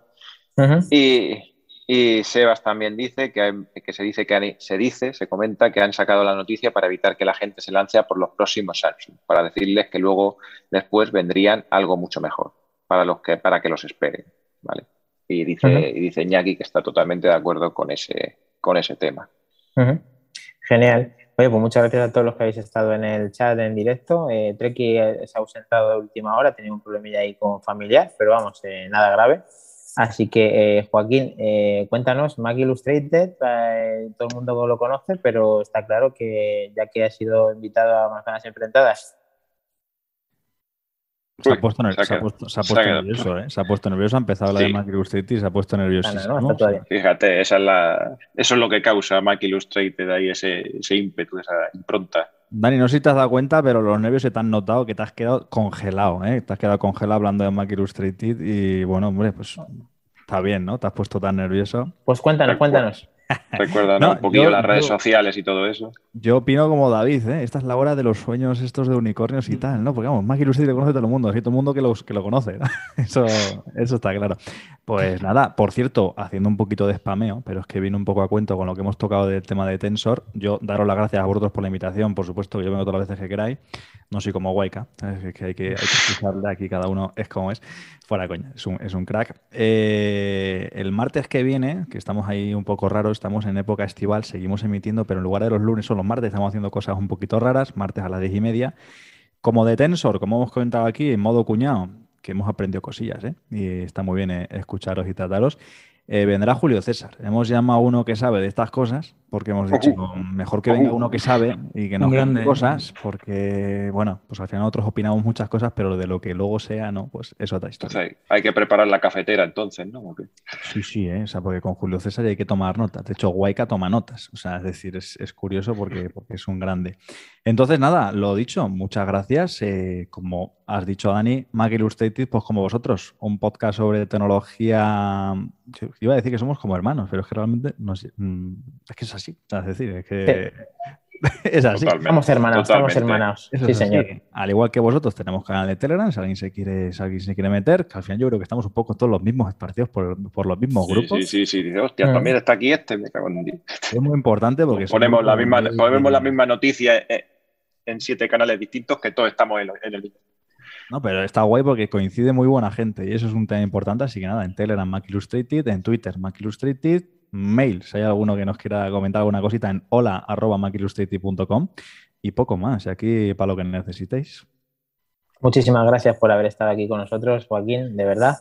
Y, y Sebas también dice que, hay- que se dice que han- se dice, se comenta que han sacado la noticia para evitar que la gente se lance a por los próximos Samsung, para decirles que luego después vendrían algo mucho mejor para los que para que los esperen, ¿vale? Y dice y dice Iñaki que está totalmente de acuerdo con ese con ese tema. Genial. Oye, pues muchas gracias a todos los que habéis estado en el chat en directo. Eh, Treki eh, se ha ausentado de última hora, tenía un problemilla ahí con familiar, pero vamos, eh, nada grave. Así que, eh, Joaquín, eh, cuéntanos, Mac Illustrated, eh, todo el mundo lo conoce, pero está claro que ya que ha sido invitado a Manzanas Enfrentadas, se ha puesto, nervioso, ¿eh? Se ha puesto nervioso, ha empezado a hablar de Mac Illustrated y se ha puesto nervioso. Fíjate, esa es la, eso es lo que causa Mac Illustrated ahí, ese, ese ímpetu, esa impronta. Dani, no sé si te has dado cuenta, pero los nervios se te han notado que te has quedado congelado, ¿eh? Te has quedado congelado hablando de Mac Illustrated y bueno, hombre, pues está bien, ¿no? Te has puesto tan nervioso. Pues cuéntanos, cuéntanos. [laughs] Recuerda un poquillo las redes sociales y todo eso. Yo opino como David, ¿eh? Esta es la hora de los sueños estos de unicornios y tal, ¿no? Porque vamos, Mac Illustrated lo conoce todo el mundo, así todo el mundo que, los, que lo conoce. [laughs] Eso, eso está claro. Pues nada, por cierto, haciendo un poquito de spameo, pero es que viene un poco a cuento con lo que hemos tocado del tema de Tensor. Yo daros las gracias a vosotros por la invitación, por supuesto, que yo vengo todas las veces que queráis. No soy como Waika, es que hay que, hay que aquí, cada uno es como es. Fuera coña, es un, es un crack. Eh, el martes que viene, que estamos ahí un poco raros, estamos en época estival, seguimos emitiendo, pero en lugar de los lunes o los martes estamos haciendo cosas un poquito raras, martes a las diez y media. Como de Tensor, como hemos comentado aquí, en modo cuñado, que hemos aprendido cosillas, ¿eh? Y está muy bien eh, escucharos y trataros. Eh, vendrá Julio César. Hemos llamado a uno que sabe de estas cosas, porque hemos dicho, mejor que venga uno que sabe y que nos cuente cosas, porque, bueno, pues al final nosotros opinamos muchas cosas, pero de lo que luego sea, ¿no? Pues es otra historia. hay, que preparar la cafetera entonces, ¿no? Sí, sí, ¿eh? o sea, porque con Julio César hay que tomar notas. De hecho, Guayca toma notas, o sea, es decir, es, curioso porque, [laughs] porque es un grande. Entonces, nada, lo dicho, muchas gracias. Eh, como has dicho, Dani, Mac Illustrated, pues como vosotros, un podcast sobre tecnología iba a decir que somos como hermanos, pero es que realmente no es, mm, es que es así. Es decir, es que [laughs] es así. Estamos hermanos, estamos hermanos. sí, señor. Al igual que vosotros tenemos canal de Telegram, si alguien se quiere, si alguien se quiere meter, que al final yo creo que estamos un poco todos los mismos partidos por, por los mismos grupos. Sí, sí, sí. Hostia, mm. también está aquí este, me cago en Es muy importante porque ponemos la misma, ponemos la misma noticia eh, en siete canales distintos que todos estamos en, en el mismo. No, pero está guay porque coincide muy buena gente y eso es un tema importante. Así que nada, en Telegram Mac Illustrated, en Twitter Mac Illustrated, mail, si hay alguno que nos quiera comentar alguna cosita en hola.macillustrated.com y poco más. Y aquí para lo que necesitéis. Muchísimas gracias por haber estado aquí con nosotros, Joaquín, de verdad.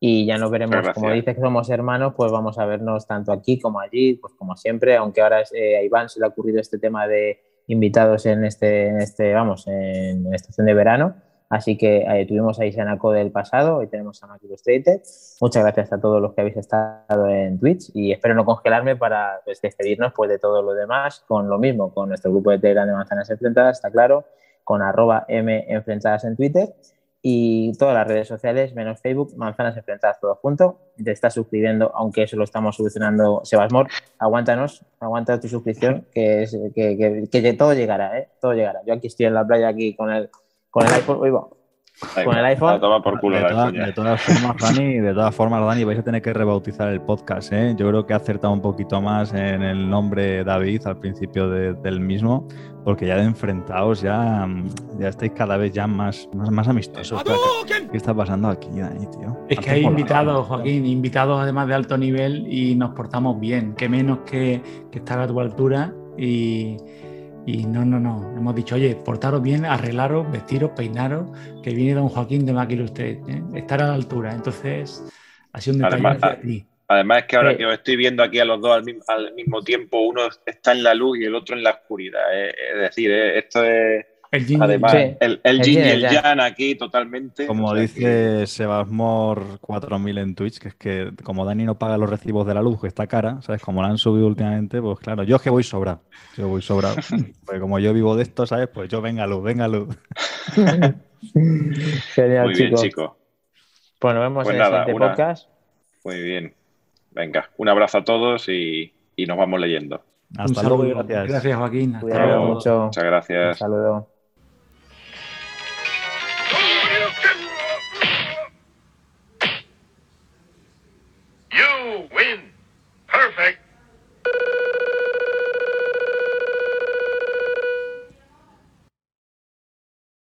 Y ya nos veremos, como dices que somos hermanos, pues vamos a vernos tanto aquí como allí, pues como siempre, aunque ahora eh, a Iván se le ha ocurrido este tema de invitados en este, en este vamos, en estación de verano Así que eh, tuvimos ahí Sanaco del pasado, hoy tenemos a Mac Illustrated. Muchas gracias a todos los que habéis estado en Twitch y espero no congelarme para pues, despedirnos pues, de todo lo demás con lo mismo, con nuestro grupo de Telegram de Manzanas Enfrentadas, está claro, con arroba M Enfrentadas en Twitter y todas las redes sociales, menos Facebook, Manzanas Enfrentadas todo junto. Te estás suscribiendo, aunque eso lo estamos solucionando Sebasmor. Aguántanos, aguanta tu suscripción, que, es, que, que, que todo llegará, ¿eh? Todo llegará. Yo aquí estoy en la playa aquí con el con el iPhone, con el iPhone. por culo de, todas formas, Dani, de todas formas, Dani, vais a tener que rebautizar el podcast. ¿eh? Yo creo que ha acertado un poquito más en el nombre David al principio del mismo, porque ya de enfrentados ya, ya estáis cada vez ya más, más, amistosos. ¿Qué, está pasando aquí, Dani, tío? Es que hay invitados, Joaquín, invitados además de alto nivel y nos portamos bien. Que menos que, que estar a tu altura y y no, no, no. Hemos dicho, oye, portaros bien, arreglaros, vestiros, peinaros, que viene don Joaquín de Máquina usted, ¿eh? estar a la altura. Entonces, ha sido un detalle además, Además es que ahora eh, que os estoy viendo aquí a los dos al mismo, tiempo, uno está en la luz y el otro en la oscuridad. ¿eh? Es decir, esto es el yin, Además, el, el, y el yang aquí totalmente. Como dice Sebasmor 4000 en Twitch, que es que como Dani no paga los recibos de la luz, que está cara, ¿sabes? Como la han subido últimamente, pues claro, yo es que voy sobrado. Yo voy sobrado. [laughs] Porque como yo vivo de esto, ¿sabes? Pues yo venga luz, venga luz. [laughs] Genial, Muy bien, chico. Pues nos vemos pues en el siguiente podcast. Muy bien. Venga, un abrazo a todos y, y nos vamos leyendo. Hasta luego gracias. Gracias, Joaquín. Hasta luego. Mucho. Muchas gracias. Un saludo.